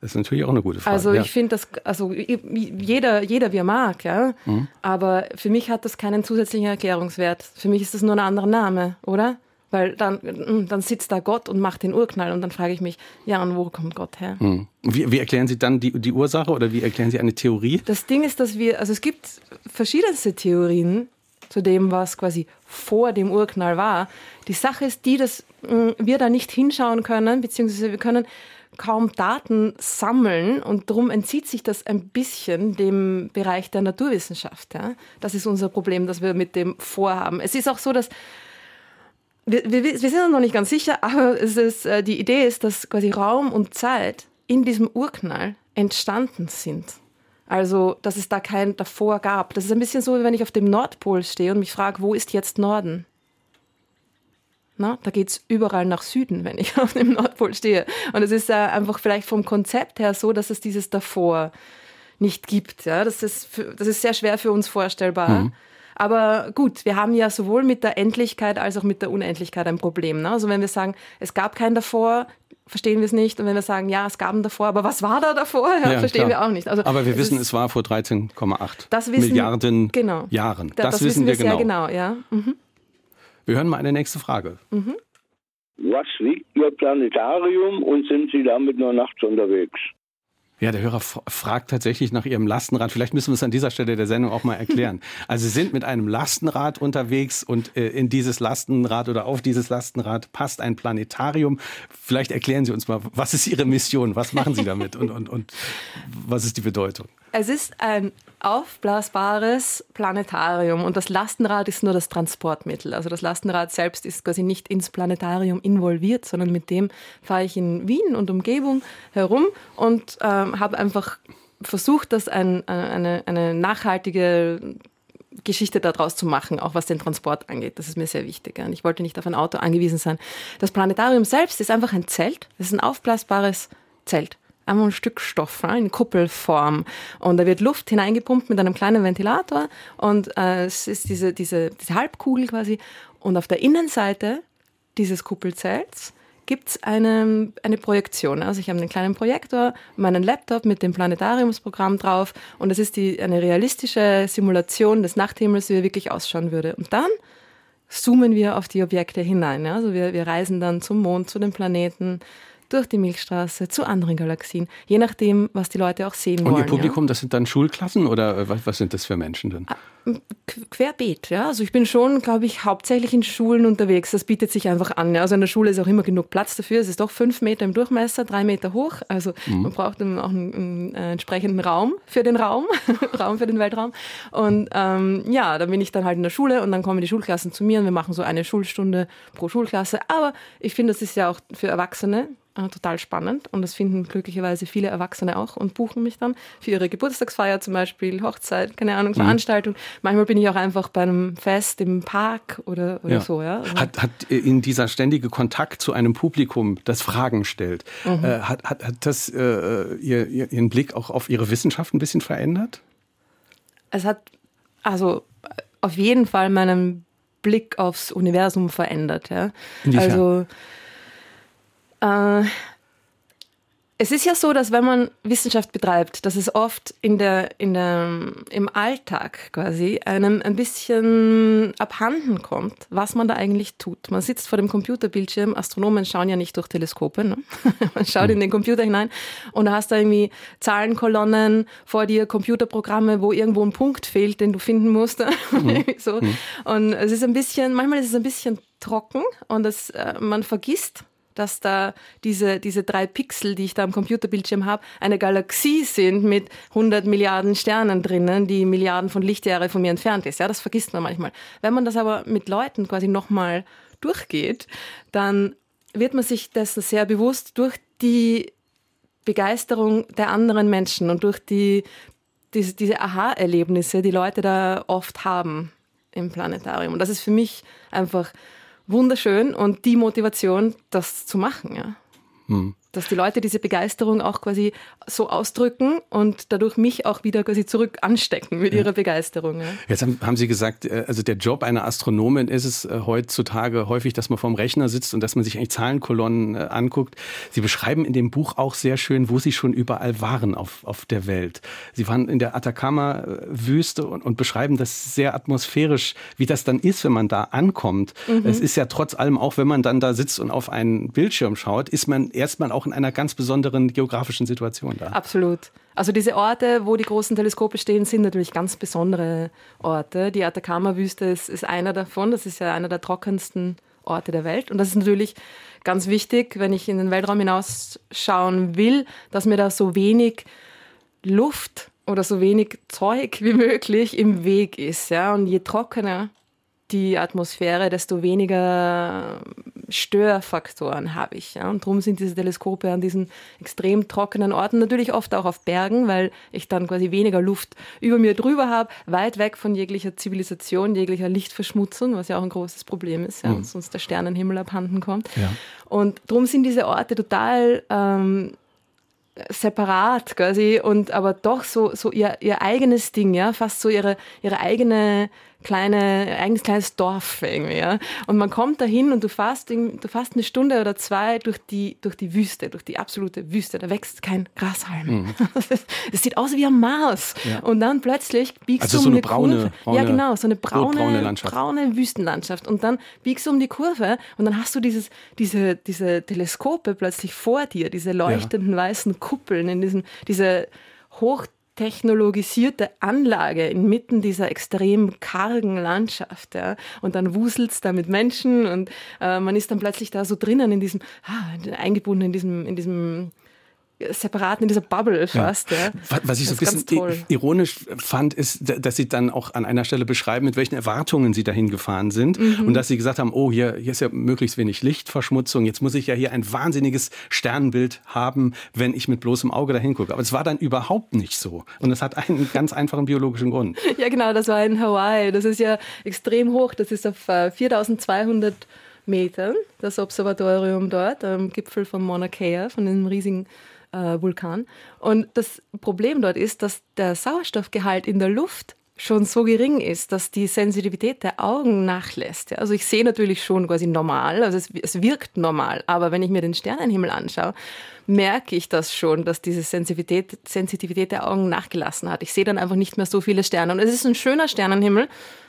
Das ist natürlich auch eine gute Frage. Also ich finde das, also jeder, jeder wie er mag, ja. Mhm. Aber für mich hat das keinen zusätzlichen Erklärungswert. Für mich ist das nur ein anderer Name, oder? Weil dann, hm, dann sitzt da Gott und macht den Urknall und dann frage ich mich, ja, und wo kommt Gott her? Hm. Wie, wie, erklären Sie dann die, die Ursache oder wie erklären Sie eine Theorie? Das Ding ist, dass wir, also es gibt verschiedenste Theorien zu dem, was quasi vor dem Urknall war. Die Sache ist die, dass hm, wir da nicht hinschauen können, beziehungsweise wir können kaum Daten sammeln und darum entzieht sich das ein bisschen dem Bereich der Naturwissenschaft. Ja? Das ist unser Problem, das wir mit dem vorhaben. Es ist auch so, dass wir, wir, wir sind uns noch nicht ganz sicher, aber ist, äh, die Idee ist, dass quasi Raum und Zeit in diesem Urknall entstanden sind. Also, dass es da kein davor gab. Das ist ein bisschen so, wie wenn ich auf dem Nordpol stehe und mich frage, wo ist jetzt Norden? Na, da geht es überall nach Süden, wenn ich auf dem Nordpol stehe. Und es ist äh, einfach vielleicht vom Konzept her so, dass es dieses davor nicht gibt. Ja? Das, ist für, das ist sehr schwer für uns vorstellbar. Mhm. Aber gut, wir haben ja sowohl mit der Endlichkeit als auch mit der Unendlichkeit ein Problem. Ne? Also wenn wir sagen, es gab kein davor, verstehen wir es nicht. Und wenn wir sagen, ja, es gab ein davor, aber was war da davor, ja, ja, verstehen klar. wir auch nicht. Also, aber wir wissen, ist, es war vor 13,8 Milliarden genau, Jahren. Das, das wissen wir, wir genau. Sehr genau ja. Mhm. Wir hören mal eine nächste Frage. Mhm. Was wiegt Ihr Planetarium und sind Sie damit nur nachts unterwegs? Ja, der Hörer fragt tatsächlich nach Ihrem Lastenrad. Vielleicht müssen wir es an dieser Stelle der Sendung auch mal erklären. Also Sie sind mit einem Lastenrad unterwegs und äh, in dieses Lastenrad oder auf dieses Lastenrad passt ein Planetarium. Vielleicht erklären Sie uns mal, was ist Ihre Mission? Was machen Sie damit und, und, und was ist die Bedeutung? Es ist ein aufblasbares Planetarium und das Lastenrad ist nur das Transportmittel. Also das Lastenrad selbst ist quasi nicht ins Planetarium involviert, sondern mit dem fahre ich in Wien und Umgebung herum und ähm, habe einfach versucht, das ein, eine, eine nachhaltige Geschichte daraus zu machen, auch was den Transport angeht. Das ist mir sehr wichtig. Und ich wollte nicht auf ein Auto angewiesen sein. Das Planetarium selbst ist einfach ein Zelt. Es ist ein aufblasbares Zelt ein Stück Stoff in Kuppelform. Und da wird Luft hineingepumpt mit einem kleinen Ventilator und äh, es ist diese, diese, diese Halbkugel quasi. Und auf der Innenseite dieses Kuppelzelts gibt es eine, eine Projektion. Also ich habe einen kleinen Projektor, meinen Laptop mit dem Planetariumsprogramm drauf und das ist die, eine realistische Simulation des Nachthimmels, wie er wirklich ausschauen würde. Und dann zoomen wir auf die Objekte hinein. Also wir, wir reisen dann zum Mond, zu den Planeten, durch die Milchstraße zu anderen Galaxien, je nachdem, was die Leute auch sehen Und wollen. Ihr Publikum, ja. das sind dann Schulklassen oder äh, was, was sind das für Menschen denn? Ah, Querbeet, ja. Also ich bin schon, glaube ich, hauptsächlich in Schulen unterwegs. Das bietet sich einfach an. Ja. Also in der Schule ist auch immer genug Platz dafür. Es ist doch fünf Meter im Durchmesser, drei Meter hoch. Also mhm. man braucht auch einen, einen, äh, entsprechenden Raum für den Raum, Raum für den Weltraum. Und ähm, ja, dann bin ich dann halt in der Schule und dann kommen die Schulklassen zu mir und wir machen so eine Schulstunde pro Schulklasse. Aber ich finde, das ist ja auch für Erwachsene äh, total spannend und das finden glücklicherweise viele Erwachsene auch und buchen mich dann für ihre Geburtstagsfeier zum Beispiel, Hochzeit, keine Ahnung, mhm. Veranstaltung. Manchmal bin ich auch einfach bei einem Fest im Park oder, oder ja. so. Ja. Hat, hat in dieser ständige Kontakt zu einem Publikum, das Fragen stellt, mhm. äh, hat, hat, hat das äh, ihr, Ihren Blick auch auf Ihre Wissenschaft ein bisschen verändert? Es hat also auf jeden Fall meinen Blick aufs Universum verändert. Ja. Inwiefern? Also äh, es ist ja so, dass wenn man Wissenschaft betreibt, dass es oft in der, in der, im Alltag quasi einem ein bisschen abhanden kommt, was man da eigentlich tut. Man sitzt vor dem Computerbildschirm, Astronomen schauen ja nicht durch Teleskope, ne? man schaut in den Computer hinein und da hast du irgendwie Zahlenkolonnen vor dir, Computerprogramme, wo irgendwo ein Punkt fehlt, den du finden musst. Mhm. so. Mhm. Und es ist ein bisschen, manchmal ist es ein bisschen trocken und das, äh, man vergisst dass da diese, diese drei Pixel, die ich da am Computerbildschirm habe, eine Galaxie sind mit 100 Milliarden Sternen drinnen, die Milliarden von Lichtjahre von mir entfernt ist. Ja, das vergisst man manchmal. Wenn man das aber mit Leuten quasi nochmal durchgeht, dann wird man sich dessen sehr bewusst durch die Begeisterung der anderen Menschen und durch die, diese, diese Aha-Erlebnisse, die Leute da oft haben im Planetarium. Und das ist für mich einfach wunderschön und die Motivation, das zu machen. Ja. Hm. Dass die Leute diese Begeisterung auch quasi so ausdrücken und dadurch mich auch wieder quasi zurück anstecken mit ja. ihrer Begeisterung. Ja. Jetzt haben, Sie gesagt, äh, also der Job einer Astronomin ist es äh, heutzutage häufig, dass man vorm Rechner sitzt und dass man sich eigentlich Zahlenkolonnen äh, anguckt. Sie beschreiben in dem Buch auch sehr schön, wo Sie schon überall waren auf, auf der Welt. Sie waren in der Atacama-Wüste und, und beschreiben das sehr atmosphärisch, wie das dann ist, wenn man da ankommt. Mhm. Es ist ja trotz allem, auch wenn man dann da sitzt und auf einen Bildschirm schaut, ist man erstmal auch in einer ganz besonderen geografischen Situation da. Absolut. Also diese Orte, wo die großen Teleskope stehen, sind natürlich ganz besondere Orte. Die Atacama-Wüste ist, ist einer davon. Das ist ja einer der trockensten Orte der Welt. Und das ist natürlich ganz wichtig, wenn ich in den Weltraum hinausschauen will, dass mir da so wenig Luft oder so wenig Zeug wie möglich im Weg ist. Ja? Und je trockener die Atmosphäre, desto weniger Störfaktoren habe ich. Ja? Und darum sind diese Teleskope an diesen extrem trockenen Orten, natürlich oft auch auf Bergen, weil ich dann quasi weniger Luft über mir drüber habe, weit weg von jeglicher Zivilisation, jeglicher Lichtverschmutzung, was ja auch ein großes Problem ist, ja? Mhm. sonst der Sternenhimmel abhanden kommt. Ja. Und darum sind diese Orte total ähm, separat quasi und aber doch so, so ihr, ihr eigenes Ding, ja, fast so ihre, ihre eigene kleine, eigenes kleines Dorf irgendwie, ja. Und man kommt dahin und du fährst, du fährst eine Stunde oder zwei durch die, durch die Wüste, durch die absolute Wüste. Da wächst kein Grashalm. Mhm. Das sieht aus wie am Mars. Ja. Und dann plötzlich biegst also du um so eine eine braune, Kurve. braune, ja, genau, so eine braune, braune Wüstenlandschaft. Und dann biegst du um die Kurve und dann hast du dieses, diese, diese Teleskope plötzlich vor dir, diese leuchtenden ja. weißen Kuppeln in diesem, diese hoch technologisierte Anlage inmitten dieser extrem kargen Landschaft. Ja. Und dann wuselt es da mit Menschen und äh, man ist dann plötzlich da so drinnen in diesem, ah, eingebunden in diesem, in diesem separat in dieser Bubble fast. Ja. Ja. Was ich so ein bisschen ironisch fand, ist, dass Sie dann auch an einer Stelle beschreiben, mit welchen Erwartungen Sie dahin gefahren sind mhm. und dass Sie gesagt haben, oh, hier, hier ist ja möglichst wenig Lichtverschmutzung, jetzt muss ich ja hier ein wahnsinniges Sternbild haben, wenn ich mit bloßem Auge dahin gucke. Aber es war dann überhaupt nicht so und es hat einen ganz einfachen biologischen Grund. Ja, genau, das war in Hawaii. Das ist ja extrem hoch, das ist auf 4200 äh, Metern, das Observatorium dort am Gipfel von Mauna Kea, von dem riesigen äh, Vulkan. Und das Problem dort ist, dass der Sauerstoffgehalt in der Luft schon so gering ist, dass die Sensitivität der Augen nachlässt. Also ich sehe natürlich schon quasi normal, also es, es, wirkt normal, aber wenn ich mir den Sternenhimmel anschaue, merke ich das schon, dass diese Sensitivität, Sensitivität der Augen nachgelassen hat. Ich sehe dann einfach nicht mehr so viele Sterne. Und es ist ein schöner Sternenhimmel,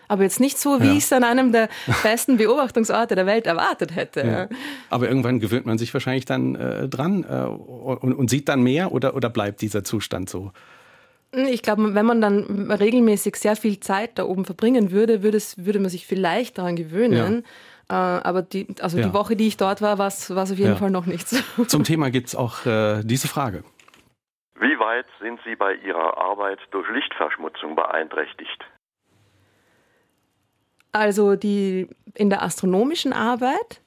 Aber jetzt nicht so, wie ja. ich es an einem der besten Beobachtungsorte der Welt erwartet hätte. Ja. Aber irgendwann gewöhnt man sich wahrscheinlich dann äh, dran äh, und, und, sieht dann mehr oder, oder bleibt dieser Zustand so? Ich glaube, wenn man dann regelmäßig sehr viel Zeit da oben verbringen würde, würde, es, würde man sich vielleicht daran gewöhnen. Ja. Äh, aber die, also ja. die Woche, die ich dort war, war es auf jeden ja. Fall noch nichts. Zum Thema gibt es auch äh, diese Frage. Wie weit sind Sie bei Ihrer Arbeit durch Lichtverschmutzung beeinträchtigt? Also die in der astronomischen Arbeit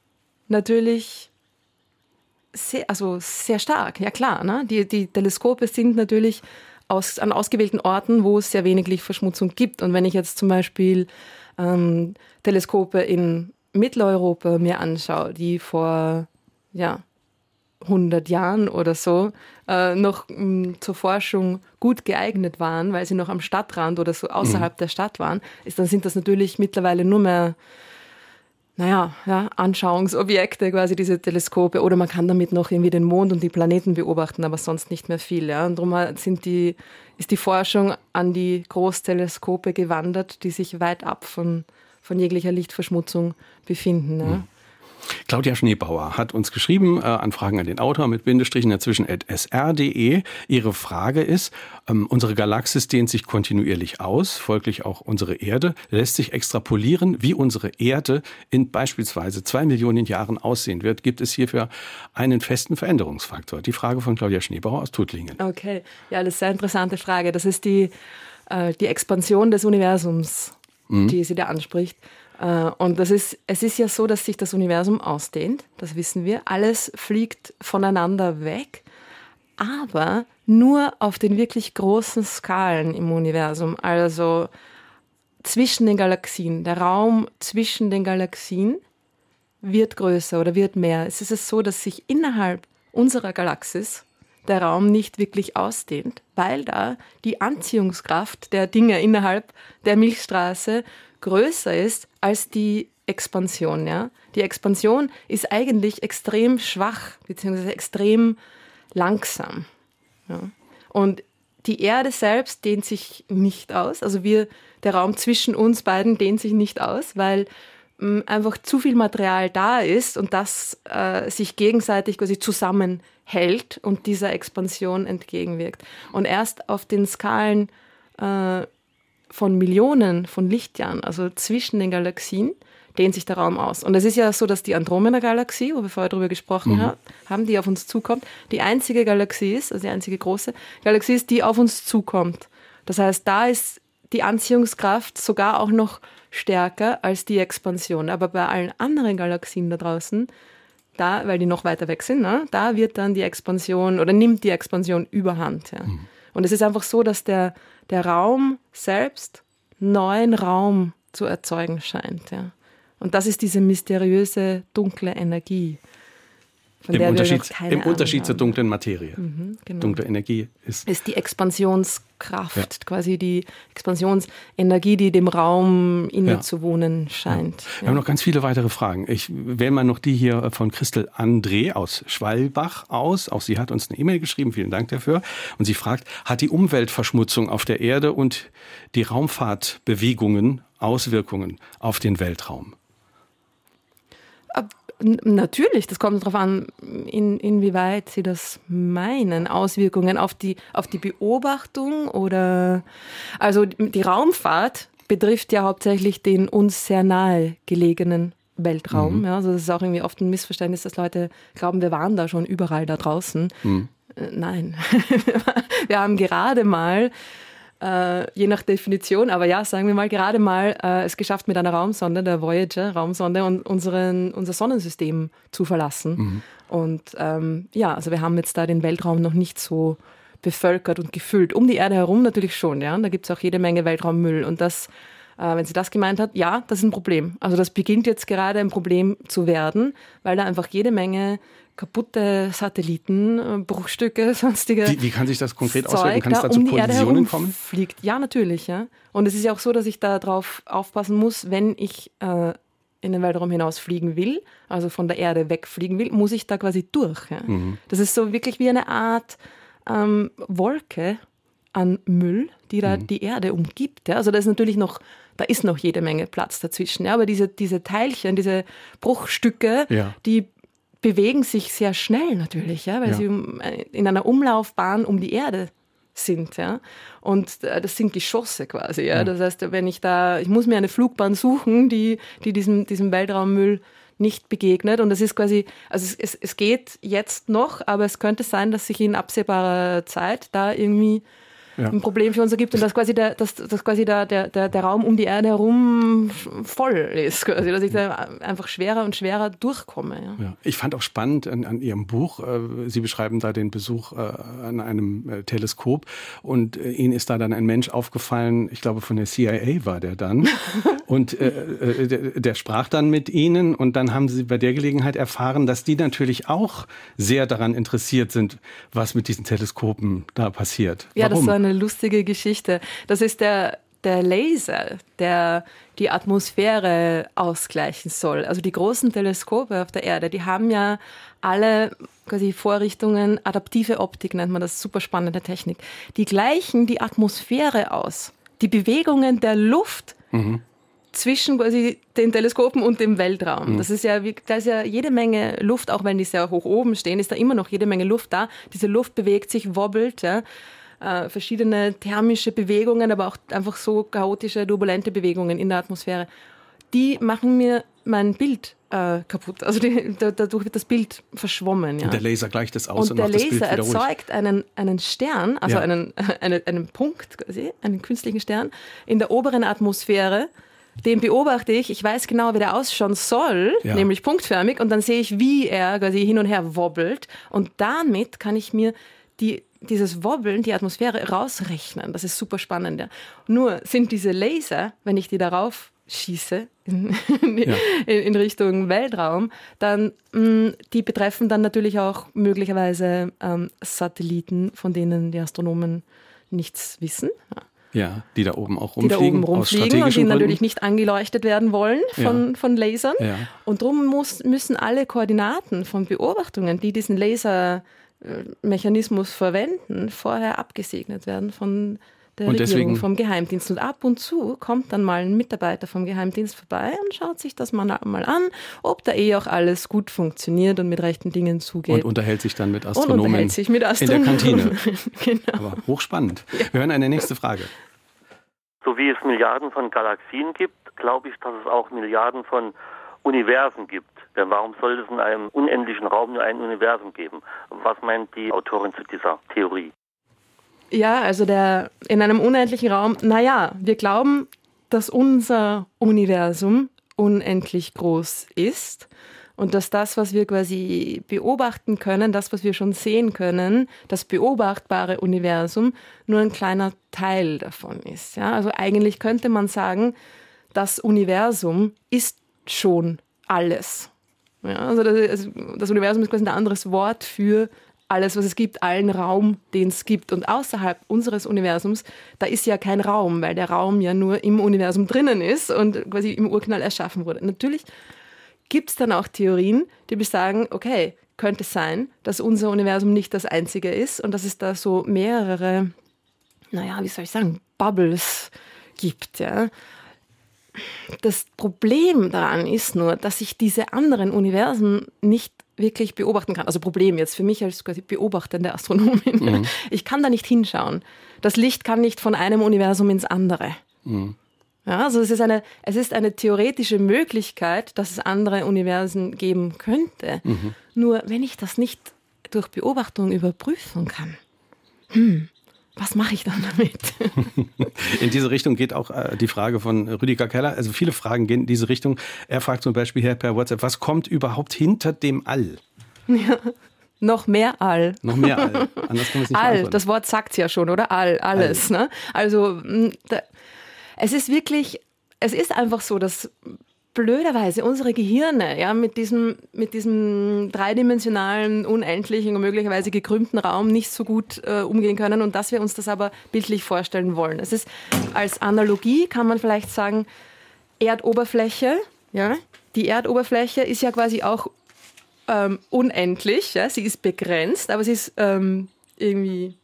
natürlich sehr, also sehr stark, ja klar. Ne? Die, die Teleskope sind natürlich aus, an ausgewählten Orten, wo es sehr wenig Lichtverschmutzung gibt. Und wenn ich jetzt zum Beispiel ähm, Teleskope in Mitteleuropa mir anschaue, die vor ja, 100 Jahren oder so äh, noch mh, mm, zur Forschung gut geeignet waren, weil sie noch am Stadtrand oder so außerhalb mhm. der Stadt waren, ist, dann sind das natürlich mittlerweile nur mehr naja, ja, Anschauungsobjekte, quasi diese Teleskope. Oder man kann damit noch irgendwie den Mond und die Planeten beobachten, aber sonst nicht mehr viel. Ja. Und darum sind die, ist die Forschung an die Großteleskope gewandert, die sich weit ab von, von jeglicher Lichtverschmutzung befinden. Ja. Mhm. Claudia Schneebauer hat uns geschrieben, äh, Anfragen an den Autor mit Bindestrichen dazwischen at sr.de. Ihre Frage ist, ähm, unsere Galaxis dehnt sich kontinuierlich aus, folglich auch unsere Erde, lässt sich extrapolieren, wie unsere Erde in beispielsweise zwei Millionen Jahren aussehen wird. Gibt es hierfür einen festen Veränderungsfaktor? Die Frage von Claudia Schneebauer aus Tuttlingen. Okay, ja, das ist eine interessante Frage. Das ist die, äh, die Expansion des Universums, mhm. die sie da anspricht. Äh, und das ist, es ist ja so, dass sich das Universum ausdehnt, das wissen wir. Alles fliegt voneinander weg, aber nur auf den wirklich großen Skalen im Universum, also zwischen den Galaxien. Der Raum zwischen den Galaxien wird größer oder wird mehr. Es ist so, dass sich innerhalb unserer Galaxis der Raum nicht wirklich ausdehnt, weil da die Anziehungskraft der Dinge innerhalb der Milchstraße größer ist als die Expansion. Ja? Die Expansion ist eigentlich extrem schwach beziehungsweise extrem langsam. Ja? Und die Erde selbst dehnt sich nicht aus. Also wir, der Raum zwischen uns beiden dehnt sich nicht aus, weil mm, einfach zu viel Material da ist und das äh, sich gegenseitig quasi zusammenhält und dieser Expansion entgegenwirkt. Und erst auf den Skalen äh, von Millionen von Lichtjahren, also zwischen den Galaxien, dehnt sich der Raum aus. Und es ist ja so, dass die Andromeda-Galaxie, wo wir vorher darüber gesprochen mhm. haben, die auf uns zukommt, die einzige Galaxie ist, also die einzige große Galaxie ist, die auf uns zukommt. Das heißt, da ist die Anziehungskraft sogar auch noch stärker als die Expansion. Aber bei allen anderen Galaxien da draußen, da, weil die noch weiter weg sind, ne, da wird dann die Expansion oder nimmt die Expansion überhand. Ja. Mhm. Und es ist einfach so, dass der, der Raum selbst neuen Raum zu erzeugen scheint. Ja. Und das ist diese mysteriöse, dunkle Energie. Im Unterschied, im Unterschied zur dunklen Materie. Mhm, genau. Dunkle Energie ist. Ist die Expansionskraft, ja. quasi die Expansionsenergie, die dem Raum innezuwohnen ja. scheint. Ja. Wir haben noch ganz viele weitere Fragen. Ich wähle mal noch die hier von Christel André aus Schwalbach aus. Auch sie hat uns eine E-Mail geschrieben. Vielen Dank dafür. Und sie fragt, hat die Umweltverschmutzung auf der Erde und die Raumfahrtbewegungen Auswirkungen auf den Weltraum? Natürlich, das kommt darauf an, in, inwieweit Sie das meinen. Auswirkungen auf die, auf die Beobachtung oder. Also die Raumfahrt betrifft ja hauptsächlich den uns sehr nahe gelegenen Weltraum. Mhm. Ja, also das ist auch irgendwie oft ein Missverständnis, dass Leute glauben, wir waren da schon überall da draußen. Mhm. Äh, nein, wir haben gerade mal äh, je nach Definition, aber ja, sagen wir mal, gerade mal äh, es geschafft mit einer Raumsonde, der Voyager Raumsonde, und unseren, unser Sonnensystem zu verlassen. Mhm. Und ähm, ja, also wir haben jetzt da den Weltraum noch nicht so bevölkert und gefüllt. Um die Erde herum natürlich schon, ja. Da gibt es auch jede Menge Weltraummüll. Und das, äh, wenn sie das gemeint hat, ja, das ist ein Problem. Also das beginnt jetzt gerade ein Problem zu werden, weil da einfach jede Menge kaputte Satelliten, äh, Bruchstücke, sonstige. Wie, wie kann sich das konkret Zeug auswirken? Kann es da zu um Kollisionen kommen? Fliegt. Ja, natürlich. Ja. Und es ist ja auch so, dass ich darauf aufpassen muss, wenn ich äh, in den Weltraum hinaus fliegen will, also von der Erde wegfliegen will, muss ich da quasi durch. Ja. Mhm. Das ist so wirklich wie eine Art ähm, Wolke an Müll, die da mhm. die Erde umgibt. Ja? Also da ist natürlich noch, da ist noch jede Menge Platz dazwischen. Ja? Aber diese, diese Teilchen, diese Bruchstücke, ja. die bewegen sich sehr schnell natürlich, ja? weil ja. sie in einer Umlaufbahn um die Erde sind, ja. Und äh, das sind Geschosse quasi, ja. Das heißt, wenn ich da, ich muss mir eine Flugbahn suchen, die, die diesem, diesem Weltraummüll nicht begegnet. Und es ist quasi, also es, es, es geht jetzt noch, aber es könnte sein, dass sich in absehbarer Zeit da irgendwie ja. ein Problem für uns ergibt und dass quasi, der, dass, dass quasi der, der, der Raum um die Erde herum voll ist, quasi, dass ich da einfach schwerer und schwerer durchkomme. Ja. Ich fand auch spannend an, an Ihrem Buch, äh, Sie beschreiben da den Besuch äh, an einem äh, Teleskop und Ihnen ist da dann ein Mensch aufgefallen, ich glaube von der CIA war der dann und der, der sprach dann mit Ihnen und dann haben Sie bei der Gelegenheit erfahren, dass die natürlich auch sehr daran interessiert sind, was mit diesen Teleskopen da passiert. Ja, Warum? das war eine lustige Geschichte. Das ist der, der Laser, der die Atmosphäre ausgleichen soll. Also die großen Teleskope auf der Erde, die haben ja alle quasi Vorrichtungen, adaptive Optik nennt man das, super spannende Technik. Die gleichen die Atmosphäre aus. Die Bewegungen der Luft mhm. zwischen quasi den Teleskopen und dem Weltraum. Mhm. Das ist ja, da ist ja jede Menge Luft, auch wenn die sehr hoch oben stehen, ist da immer noch jede Menge Luft da. Diese Luft bewegt sich, wobbelt, ja äh, verschiedene thermische Bewegungen, aber auch einfach so chaotische, turbulente Bewegungen in der Atmosphäre. Die machen mir mein Bild äh, kaputt. Also die, da, dadurch wird das Bild verschwommen. Ja. Und der Laser gleicht das aus und, und der Laser erzeugt einen, einen Stern, also ja. einen, einen, einen Punkt quasi, einen künstlichen Stern in der oberen Atmosphäre. Den beobachte ich, ich weiß genau, wie der ausschauen soll, ja. nämlich punktförmig, und dann sehe ich, wie er quasi hin und her wobbelt. Und damit kann ich mir die dieses Wobbeln, die Atmosphäre rausrechnen. Das ist super spannend. Ja. Nur sind diese Laser, wenn ich die darauf schieße in, ja. in, Richtung Weltraum, dann mh, mm, die betreffen dann natürlich auch möglicherweise ähm, Satelliten, von denen die Astronomen nichts wissen. Ja. Ja, die da oben auch rumfliegen. Die da oben rumfliegen und die natürlich nicht angeleuchtet werden wollen von, ja. von Lasern. Ja. Und darum müssen alle Koordinaten von Beobachtungen, die diesen Laser Mechanismus verwenden, vorher abgesegnet werden von der und Regierung, deswegen, vom Geheimdienst. Und ab und zu kommt dann mal ein Mitarbeiter vom Geheimdienst vorbei und schaut sich das mal, mal an, ob da eh auch alles gut funktioniert und mit rechten Dingen zugeht. Und unterhält sich dann mit Astronomen, und unterhält sich mit Astronomen. in der Kantine. genau. Aber hochspannend. Wir hören eine nächste Frage. So wie es Milliarden von Galaxien gibt, glaube ich, dass es auch Milliarden von Universen gibt. Denn warum soll es in einem unendlichen Raum nur ein Universum geben? Was meint die Autorin zu dieser Theorie? Ja, also der in einem unendlichen Raum, naja, wir glauben, dass unser Universum unendlich groß ist und dass das, was wir quasi beobachten können, das, was wir schon sehen können, das beobachtbare Universum, nur ein kleiner Teil davon ist. Ja? Also eigentlich könnte man sagen, das Universum ist schon alles. Ja, also das, also das Universum ist quasi ein anderes Wort für alles, was es gibt, allen Raum, den es gibt. Und außerhalb unseres Universums, da ist ja kein Raum, weil der Raum ja nur im Universum drinnen ist und quasi im Urknall erschaffen wurde. Natürlich gibt es dann auch Theorien, die besagen, okay, könnte sein, dass unser Universum nicht das einzige ist und dass es da so mehrere, naja, wie soll ich sagen, Bubbles gibt. Ja? Das Problem daran ist nur, dass ich diese anderen Universen nicht wirklich beobachten kann. Also Problem jetzt für mich als quasi beobachtende Astronomin. Mhm. Ich kann da nicht hinschauen. Das Licht kann nicht von einem Universum ins andere. Mhm. Ja, also es ist, eine, es ist eine theoretische Möglichkeit, dass es andere Universen geben könnte. Mhm. Nur wenn ich das nicht durch Beobachtung überprüfen kann, hm, was mache ich dann damit? In diese Richtung geht auch äh, die Frage von Rüdiger Keller. Also viele Fragen gehen in diese Richtung. Er fragt zum Beispiel hier per WhatsApp, was kommt überhaupt hinter dem All? Ja. Noch mehr All. Noch mehr All. Anders kann man es nicht All, das Wort sagt es ja schon, oder? All, alles. All. Ne? Also da, es ist wirklich, es ist einfach so, dass blöderweise unsere Gehirne ja, mit, diesem, mit diesem dreidimensionalen, unendlichen und möglicherweise gekrümmten Raum nicht so gut äh, umgehen können und dass wir uns das aber bildlich vorstellen wollen. Es ist als Analogie, kann man vielleicht sagen, Erdoberfläche. Ja? Die Erdoberfläche ist ja quasi auch ähm, unendlich, ja? sie ist begrenzt, aber sie ist ähm, irgendwie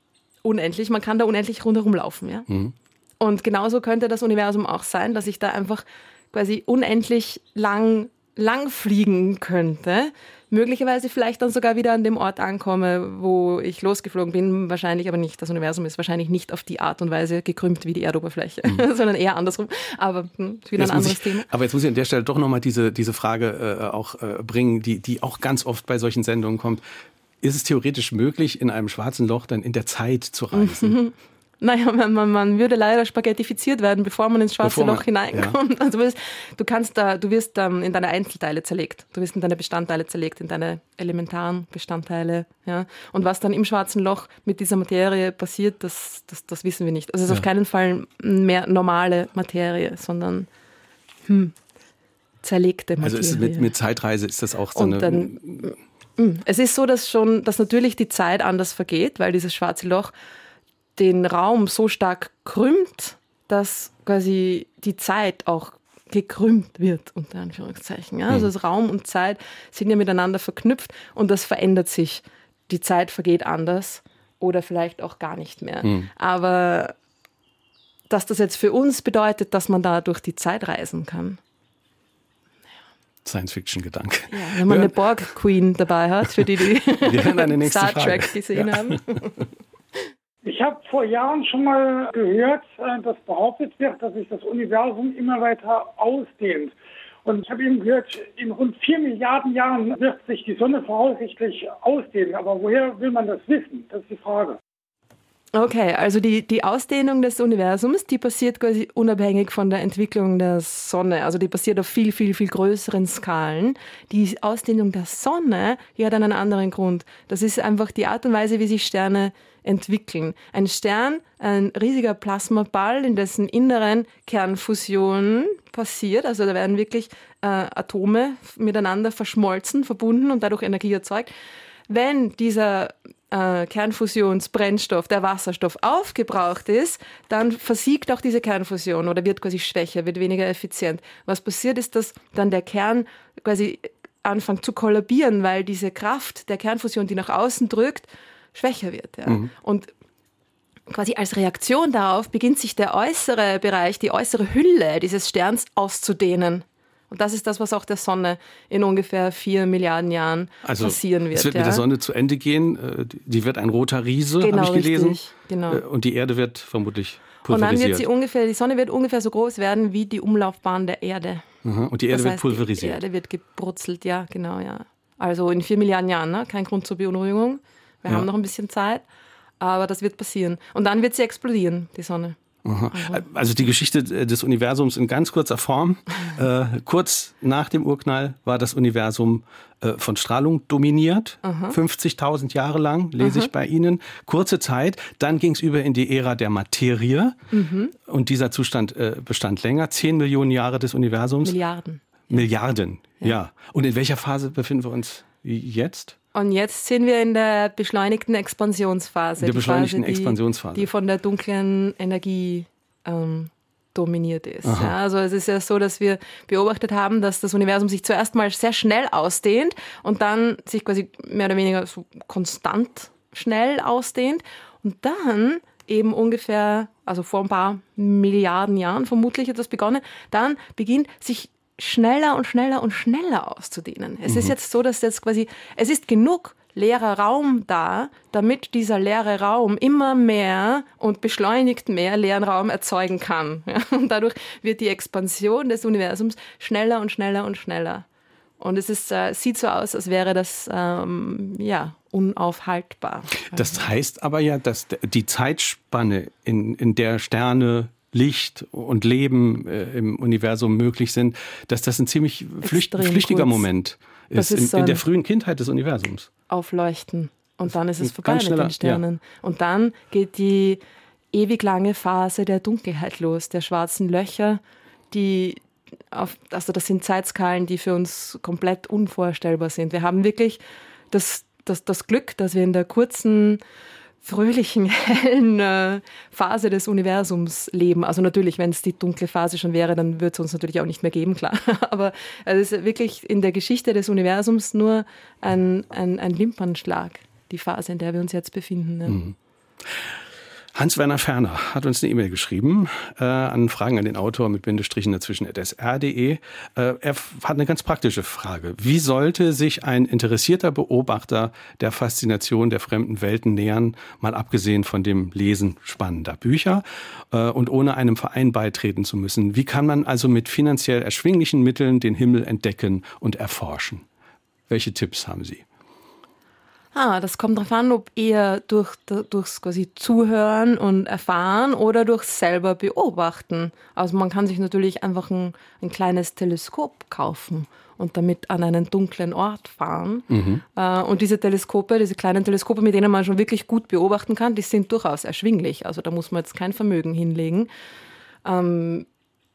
unendlich. Man kann da unendlich rundherum laufen. Ja? Mhm. Und genauso könnte das Universum auch sein, dass ich da einfach quasi unendlich lang, lang fliegen könnte. Möglicherweise vielleicht dann sogar wieder an dem Ort ankomme, wo ich losgeflogen bin. Wahrscheinlich aber nicht. Das Universum ist wahrscheinlich nicht auf die Art und Weise gekrümmt wie die Erdoberfläche, mhm. sondern eher andersrum. Aber hm, ist wieder jetzt ein anderes ich, Thema. Aber jetzt muss ich an der Stelle doch nochmal diese, diese Frage äh, auch äh, bringen, die, die auch ganz oft bei solchen Sendungen kommt. Ist es theoretisch möglich, in einem schwarzen Loch dann in der Zeit zu reisen? Naja, man, man, man würde leider spaghettifiziert werden, bevor man ins schwarze man, Loch hineinkommt. Ja. Also du kannst da, du wirst ähm, in deine Einzelteile zerlegt. Du wirst in deine Bestandteile zerlegt, in deine elementaren Bestandteile. Ja. Und was dann im schwarzen Loch mit dieser Materie passiert, das, das, das wissen wir nicht. Also es ist ja. auf keinen Fall mehr normale Materie, sondern hm, zerlegte Materie. Also ist mit, mit Zeitreise ist das auch so Und eine. Dann, hm, es ist so, dass schon, dass natürlich die Zeit anders vergeht, weil dieses schwarze Loch den Raum so stark krümmt, dass quasi die Zeit auch gekrümmt wird, unter Anführungszeichen. Ja? Also mhm. das Raum und Zeit sind ja miteinander verknüpft und das verändert sich. Die Zeit vergeht anders oder vielleicht auch gar nicht mehr. Mhm. Aber dass das jetzt für uns bedeutet, dass man da durch die Zeit reisen kann. Science-Fiction-Gedanke. Ja, wenn man eine Borg-Queen dabei hat, für die, die Star Trek Frage. gesehen ja. haben. Ich habe vor Jahren schon mal gehört, äh, dass behauptet wird, dass sich das Universum immer weiter ausdehnt. Und ich habe eben gehört, in rund vier Milliarden Jahren wird sich die Sonne voraussichtlich ausdehnen. Aber woher will man das wissen? Das ist die Frage. Okay, also die, die Ausdehnung des Universums, die passiert quasi unabhängig von der Entwicklung der Sonne. Also die passiert auf viel, viel, viel größeren Skalen. Die Ausdehnung der Sonne, die hat einen anderen Grund. Das ist einfach die Art und Weise, wie sich Sterne entwickeln. Ein Stern, ein riesiger Plasmaball, in dessen Inneren Kernfusion passiert. Also da werden wirklich äh, Atome miteinander verschmolzen, verbunden und dadurch Energie erzeugt. Wenn dieser äh, Kernfusionsbrennstoff, der Wasserstoff, aufgebraucht ist, dann versiegt auch diese Kernfusion oder wird quasi schwächer, wird weniger effizient. Was passiert ist, dass dann der Kern quasi anfängt zu kollabieren, weil diese Kraft der Kernfusion, die nach außen drückt, schwächer wird. Ja. Mhm. Und quasi als Reaktion darauf beginnt sich der äußere Bereich, die äußere Hülle dieses Sterns auszudehnen. Und das ist das, was auch der Sonne in ungefähr vier Milliarden Jahren also, passieren wird. Es wird ja. mit der Sonne zu Ende gehen. Äh, die wird ein roter Riese, genau, habe ich gelesen. Richtig, genau. Äh, und die Erde wird vermutlich pulverisiert. Und dann wird sie ungefähr, die Sonne wird ungefähr so groß werden wie die Umlaufbahn der Erde. Aha. Und die Erde das heißt, wird pulverisiert. Die Erde wird gebrutzelt, ja, genau, ja. Also in vier Milliarden Jahren, ne? kein Grund zur Beunruhigung. Wir ja. haben noch ein bisschen Zeit, aber das wird passieren. Und dann wird sie explodieren, die Sonne. Aha. Also die Geschichte des Universums in ganz kurzer Form. Äh, kurz nach dem Urknall war das Universum äh, von Strahlung dominiert, 50.000 Jahre lang, lese Aha. ich bei Ihnen. Kurze Zeit, dann ging es über in die Ära der Materie mhm. und dieser Zustand äh, bestand länger, 10 Millionen Jahre des Universums. Milliarden. Milliarden, ja. ja. Und in welcher Phase befinden wir uns jetzt? Und jetzt sind wir in der beschleunigten Expansionsphase. Der beschleunigten Phase, Expansionsphase. Die, von der dunklen Energie ähm, dominiert ist. Ja, also es ist ja so, dass wir beobachtet haben, dass das Universum sich zuerst mal sehr schnell ausdehnt und dann sich quasi mehr oder weniger so konstant schnell ausdehnt und dann eben ungefähr, also vor ein paar Milliarden Jahren vermutlich hat das begonnen, dann beginnt sich schneller und schneller und schneller auszudehnen. Es mhm. ist jetzt so, dass jetzt quasi, es ist genug leerer Raum da, damit dieser leere Raum immer mehr und beschleunigt mehr leeren Raum erzeugen kann. Ja? Und dadurch wird die Expansion des Universums schneller und schneller und schneller. Und es ist, äh, sieht so aus, als wäre das ähm, ja, unaufhaltbar. Das heißt aber ja, dass die Zeitspanne, in, in der Sterne Licht und Leben äh, im Universum möglich sind, dass das ein ziemlich flücht, flüchtiger kurz. Moment ist, ist in, in, der frühen Kindheit des Universums. Aufleuchten. Und dann ist es vorbei mit den Sternen. Ja. Und dann geht die ewig lange Phase der Dunkelheit los, der schwarzen Löcher, die auf, also das sind Zeitskalen, die für uns komplett unvorstellbar sind. Wir haben wirklich das, das, das Glück, dass wir in der kurzen fröhlichen, hellen äh, Phase des Universums leben. Also natürlich, wenn es die dunkle Phase schon wäre, dann würde es uns natürlich auch nicht mehr geben, klar. Aber es ist wirklich in der Geschichte des Universums nur ein, ein, ein Wimpernschlag, die Phase, in der wir uns jetzt befinden. Ja. Mhm. Hans-Werner Ferner hat uns eine E-Mail geschrieben äh, an Fragen an den Autor mit Bindestrichen dazwischen sr.de. Äh, er hat eine ganz praktische Frage. Wie sollte sich ein interessierter Beobachter der Faszination der fremden Welten nähern, mal abgesehen von dem Lesen spannender Bücher äh, und ohne einem Verein beitreten zu müssen? Wie kann man also mit finanziell erschwinglichen Mitteln den Himmel entdecken und erforschen? Welche Tipps haben Sie? Ah, das kommt darauf an, ob eher durch, durchs quasi Zuhören und Erfahren oder durch selber beobachten. Also man kann sich natürlich einfach ein, ein kleines Teleskop kaufen und damit an einen dunklen Ort fahren. Mhm. Äh, und diese Teleskope, diese kleinen Teleskope, mit denen man schon wirklich gut beobachten kann, die sind durchaus erschwinglich. Also da muss man jetzt kein Vermögen hinlegen. Ähm,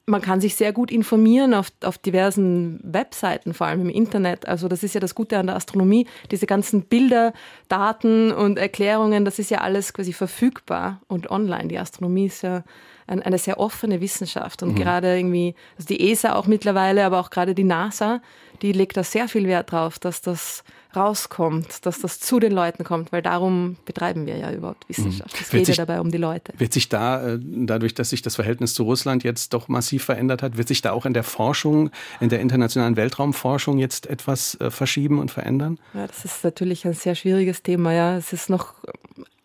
man kann sich sehr gut informieren auf, auf diversen Webseiten, vor allem im Internet. Also das ist ja das Gute an der Astronomie. Diese ganzen Bilder, Daten und Erklärungen, das ist ja alles quasi verfügbar und online. Die Astronomie ist ja ein, eine sehr offene Wissenschaft. Und mhm. gerade irgendwie, also die ESA auch mittlerweile, aber auch gerade die NASA, die legt da sehr viel Wert drauf, dass das rauskommt, dass das zu den Leuten kommt, weil darum betreiben wir ja überhaupt Wissenschaft. Es geht sich, ja dabei um die Leute. Wird sich da, äh, dadurch, dass sich das Verhältnis zu Russland jetzt doch massiv verändert hat, wird sich da auch in der Forschung, in der internationalen Weltraumforschung jetzt etwas äh, verschieben und verändern? Ja, das ist natürlich ein sehr schwieriges Thema. Ja, es ist noch,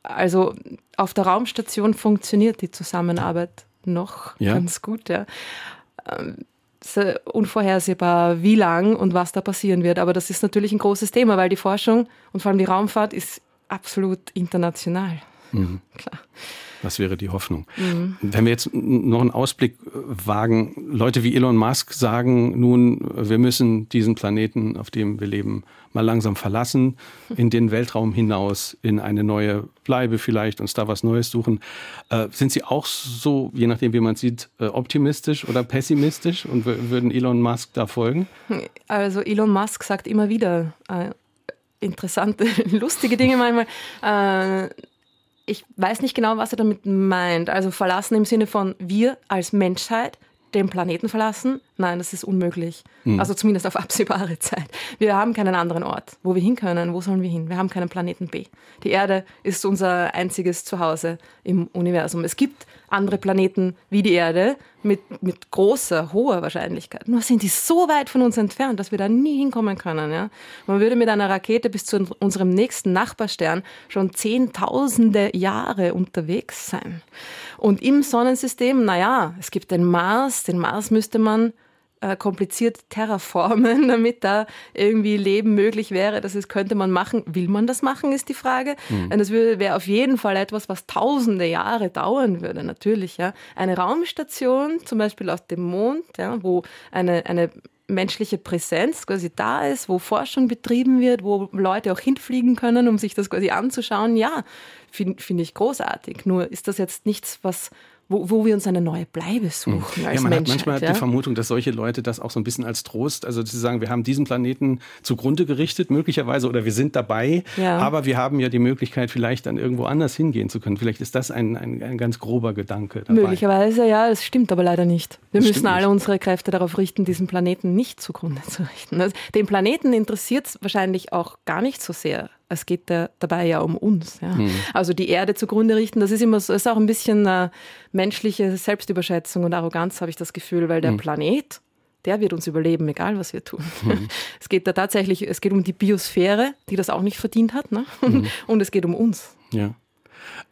also auf der Raumstation funktioniert die Zusammenarbeit noch ja. ganz gut. Ja. Unvorhersehbar, wie lang und was da passieren wird. Aber das ist natürlich ein großes Thema, weil die Forschung und vor allem die Raumfahrt ist absolut international. Mhm. Klar. Das wäre die Hoffnung. Mhm. Wenn wir jetzt noch einen Ausblick wagen, Leute wie Elon Musk sagen nun, wir müssen diesen Planeten, auf dem wir leben, mal langsam verlassen, in den Weltraum hinaus, in eine neue Bleibe vielleicht, uns da was Neues suchen. Äh, sind Sie auch so, je nachdem wie man sieht, äh, optimistisch oder pessimistisch und würden Elon Musk da folgen? Also Elon Musk sagt immer wieder äh, interessante, lustige Dinge manchmal. Äh, ich weiß nicht genau, was er damit meint. Also verlassen im Sinne von wir als Menschheit den Planeten verlassen? Nein, das ist unmöglich. Mhm. Also zumindest auf absehbare Zeit. Wir haben keinen anderen Ort, wo wir hin können. Wo sollen wir hin? Wir haben keinen Planeten B. Die Erde ist unser einziges Zuhause im Universum. Es gibt andere Planeten wie die Erde mit, mit großer, hoher Wahrscheinlichkeit. Nur sind die so weit von uns entfernt, dass wir da nie hinkommen können. Ja? Man würde mit einer Rakete bis zu unserem nächsten Nachbarstern schon zehntausende Jahre unterwegs sein. Und im Sonnensystem, naja, es gibt den Mars. Den Mars müsste man äh, kompliziert terraformen, damit da irgendwie Leben möglich wäre. Das ist, könnte man machen. Will man das machen, ist die Frage. Mhm. Und das wäre auf jeden Fall etwas, was tausende Jahre dauern würde, natürlich. Ja. Eine Raumstation, zum Beispiel auf dem Mond, ja, wo eine, eine menschliche Präsenz quasi da ist, wo Forschung betrieben wird, wo Leute auch hinfliegen können, um sich das quasi anzuschauen, ja, finde find ich großartig. Nur ist das jetzt nichts, was wo, wo wir uns eine neue Bleibe suchen hm. als ja, man Menschheit, hat manchmal ja? die Vermutung, dass solche Leute das auch so ein bisschen als Trost, also zu sagen, wir haben diesen Planeten zugrunde gerichtet, möglicherweise, oder wir sind dabei, ja. aber wir haben ja die Möglichkeit, vielleicht dann irgendwo anders hingehen zu können. Vielleicht ist das ein, ein, ein ganz grober Gedanke dabei. Möglicherweise, ja, das stimmt aber leider nicht. Wir das müssen alle nicht. unsere Kräfte darauf richten, diesen Planeten nicht zugrunde zu richten. Also, den Planeten interessiert es wahrscheinlich auch gar nicht so sehr es geht da, dabei ja um uns. Ja. Mhm. Also die Erde zugrunde richten, das ist immer so, ist auch ein bisschen äh, menschliche Selbstüberschätzung und Arroganz, habe ich das Gefühl, weil der mhm. Planet, der wird uns überleben, egal was wir tun. Mhm. Es geht da tatsächlich, es geht um die Biosphäre, die das auch nicht verdient hat, ne? Mhm. und es geht um uns. Ja.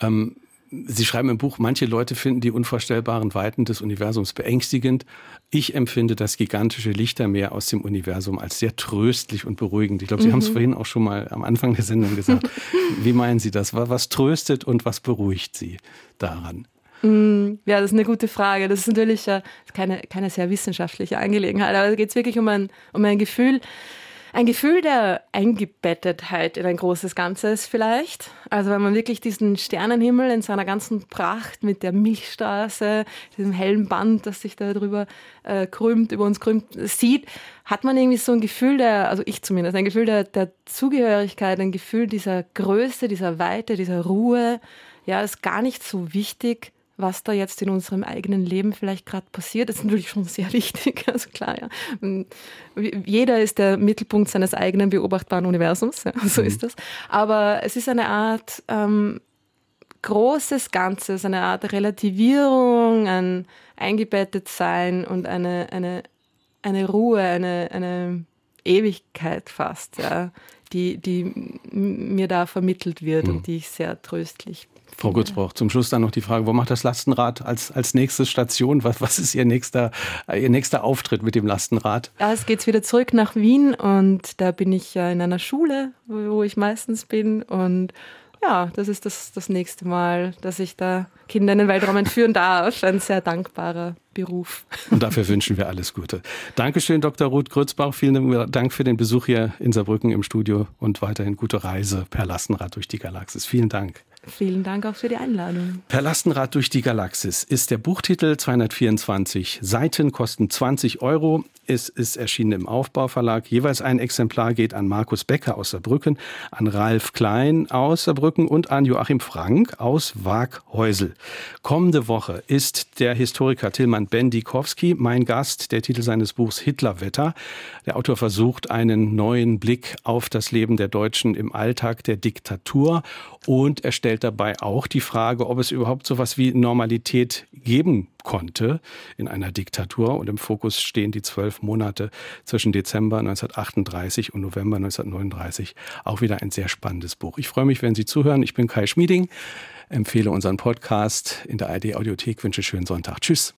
Ähm, Sie schreiben im Buch, manche Leute finden die unvorstellbaren Weiten des Universums beängstigend. Ich empfinde das gigantische Lichtermeer aus dem Universum als sehr tröstlich und beruhigend. Ich glaube, Sie mhm. haben es vorhin auch schon mal am Anfang der Sendung gesagt. Wie meinen Sie das? Was tröstet und was beruhigt Sie daran? Mm, ja, das ist eine gute Frage. Das ist natürlich äh, keine, keine sehr wissenschaftliche Angelegenheit, aber da geht es wirklich um ein, um ein Gefühl, ein Gefühl der Eingebettetheit in ein großes Ganzes vielleicht. Also wenn man wirklich diesen Sternenhimmel in seiner ganzen Pracht mit der Milchstraße, diesem hellen Band, das sich da drüber äh, krümmt, über uns krümmt, sieht, hat man irgendwie so ein Gefühl der, also ich zumindest, ein Gefühl der, der Zugehörigkeit, ein Gefühl dieser Größe, dieser Weite, dieser Ruhe. Ja, ist gar nicht so wichtig, was da jetzt in unserem eigenen Leben vielleicht gerade passiert, ist natürlich schon sehr wichtig. Also klar, ja. Jeder ist der Mittelpunkt seines eigenen beobachtbaren Universums, ja, so mhm. ist das. Aber es ist eine Art ähm, großes Ganzes, eine Art Relativierung, ein Eingebettetsein und eine, eine, eine Ruhe, eine, eine Ewigkeit fast, ja, die, die mir da vermittelt wird mhm. und die ich sehr tröstlich Frau Gutzbroch, zum Schluss dann noch die Frage, wo macht das Lastenrad als, als nächste Station? Was, was ist Ihr nächster, Ihr nächster Auftritt mit dem Lastenrad? Ja, es geht wieder zurück nach Wien und da bin ich in einer Schule, wo ich meistens bin und ja, das ist das, das nächste Mal, dass ich da Kinder in den Weltraum entführen darf. Ein sehr dankbarer Beruf. Und dafür wünschen wir alles Gute. Dankeschön, Dr. Ruth Grützbach. Vielen Dank für den Besuch hier in Saarbrücken im Studio und weiterhin gute Reise per Lastenrad durch die Galaxis. Vielen Dank. Vielen Dank auch für die Einladung. Per Lastenrad durch die Galaxis ist der Buchtitel 224 Seiten, kosten 20 Euro. Es ist erschienen im Aufbauverlag. Jeweils ein Exemplar geht an Markus Becker aus Saarbrücken, an Ralf Klein aus Saarbrücken und an Joachim Frank aus Waaghäusel. Kommende Woche ist der Historiker Tilman Bendikowski mein Gast. Der Titel seines Buchs Hitlerwetter. Der Autor versucht einen neuen Blick auf das Leben der Deutschen im Alltag der Diktatur und er stellt dabei auch die Frage, ob es überhaupt so etwas wie Normalität geben konnte in einer Diktatur. Und im Fokus stehen die zwölf Monate zwischen Dezember 1938 und November 1939. Auch wieder ein sehr spannendes Buch. Ich freue mich, wenn Sie zuhören. Ich bin Kai Schmieding, empfehle unseren Podcast in der ARD Audiothek, wünsche schönen Sonntag. Tschüss.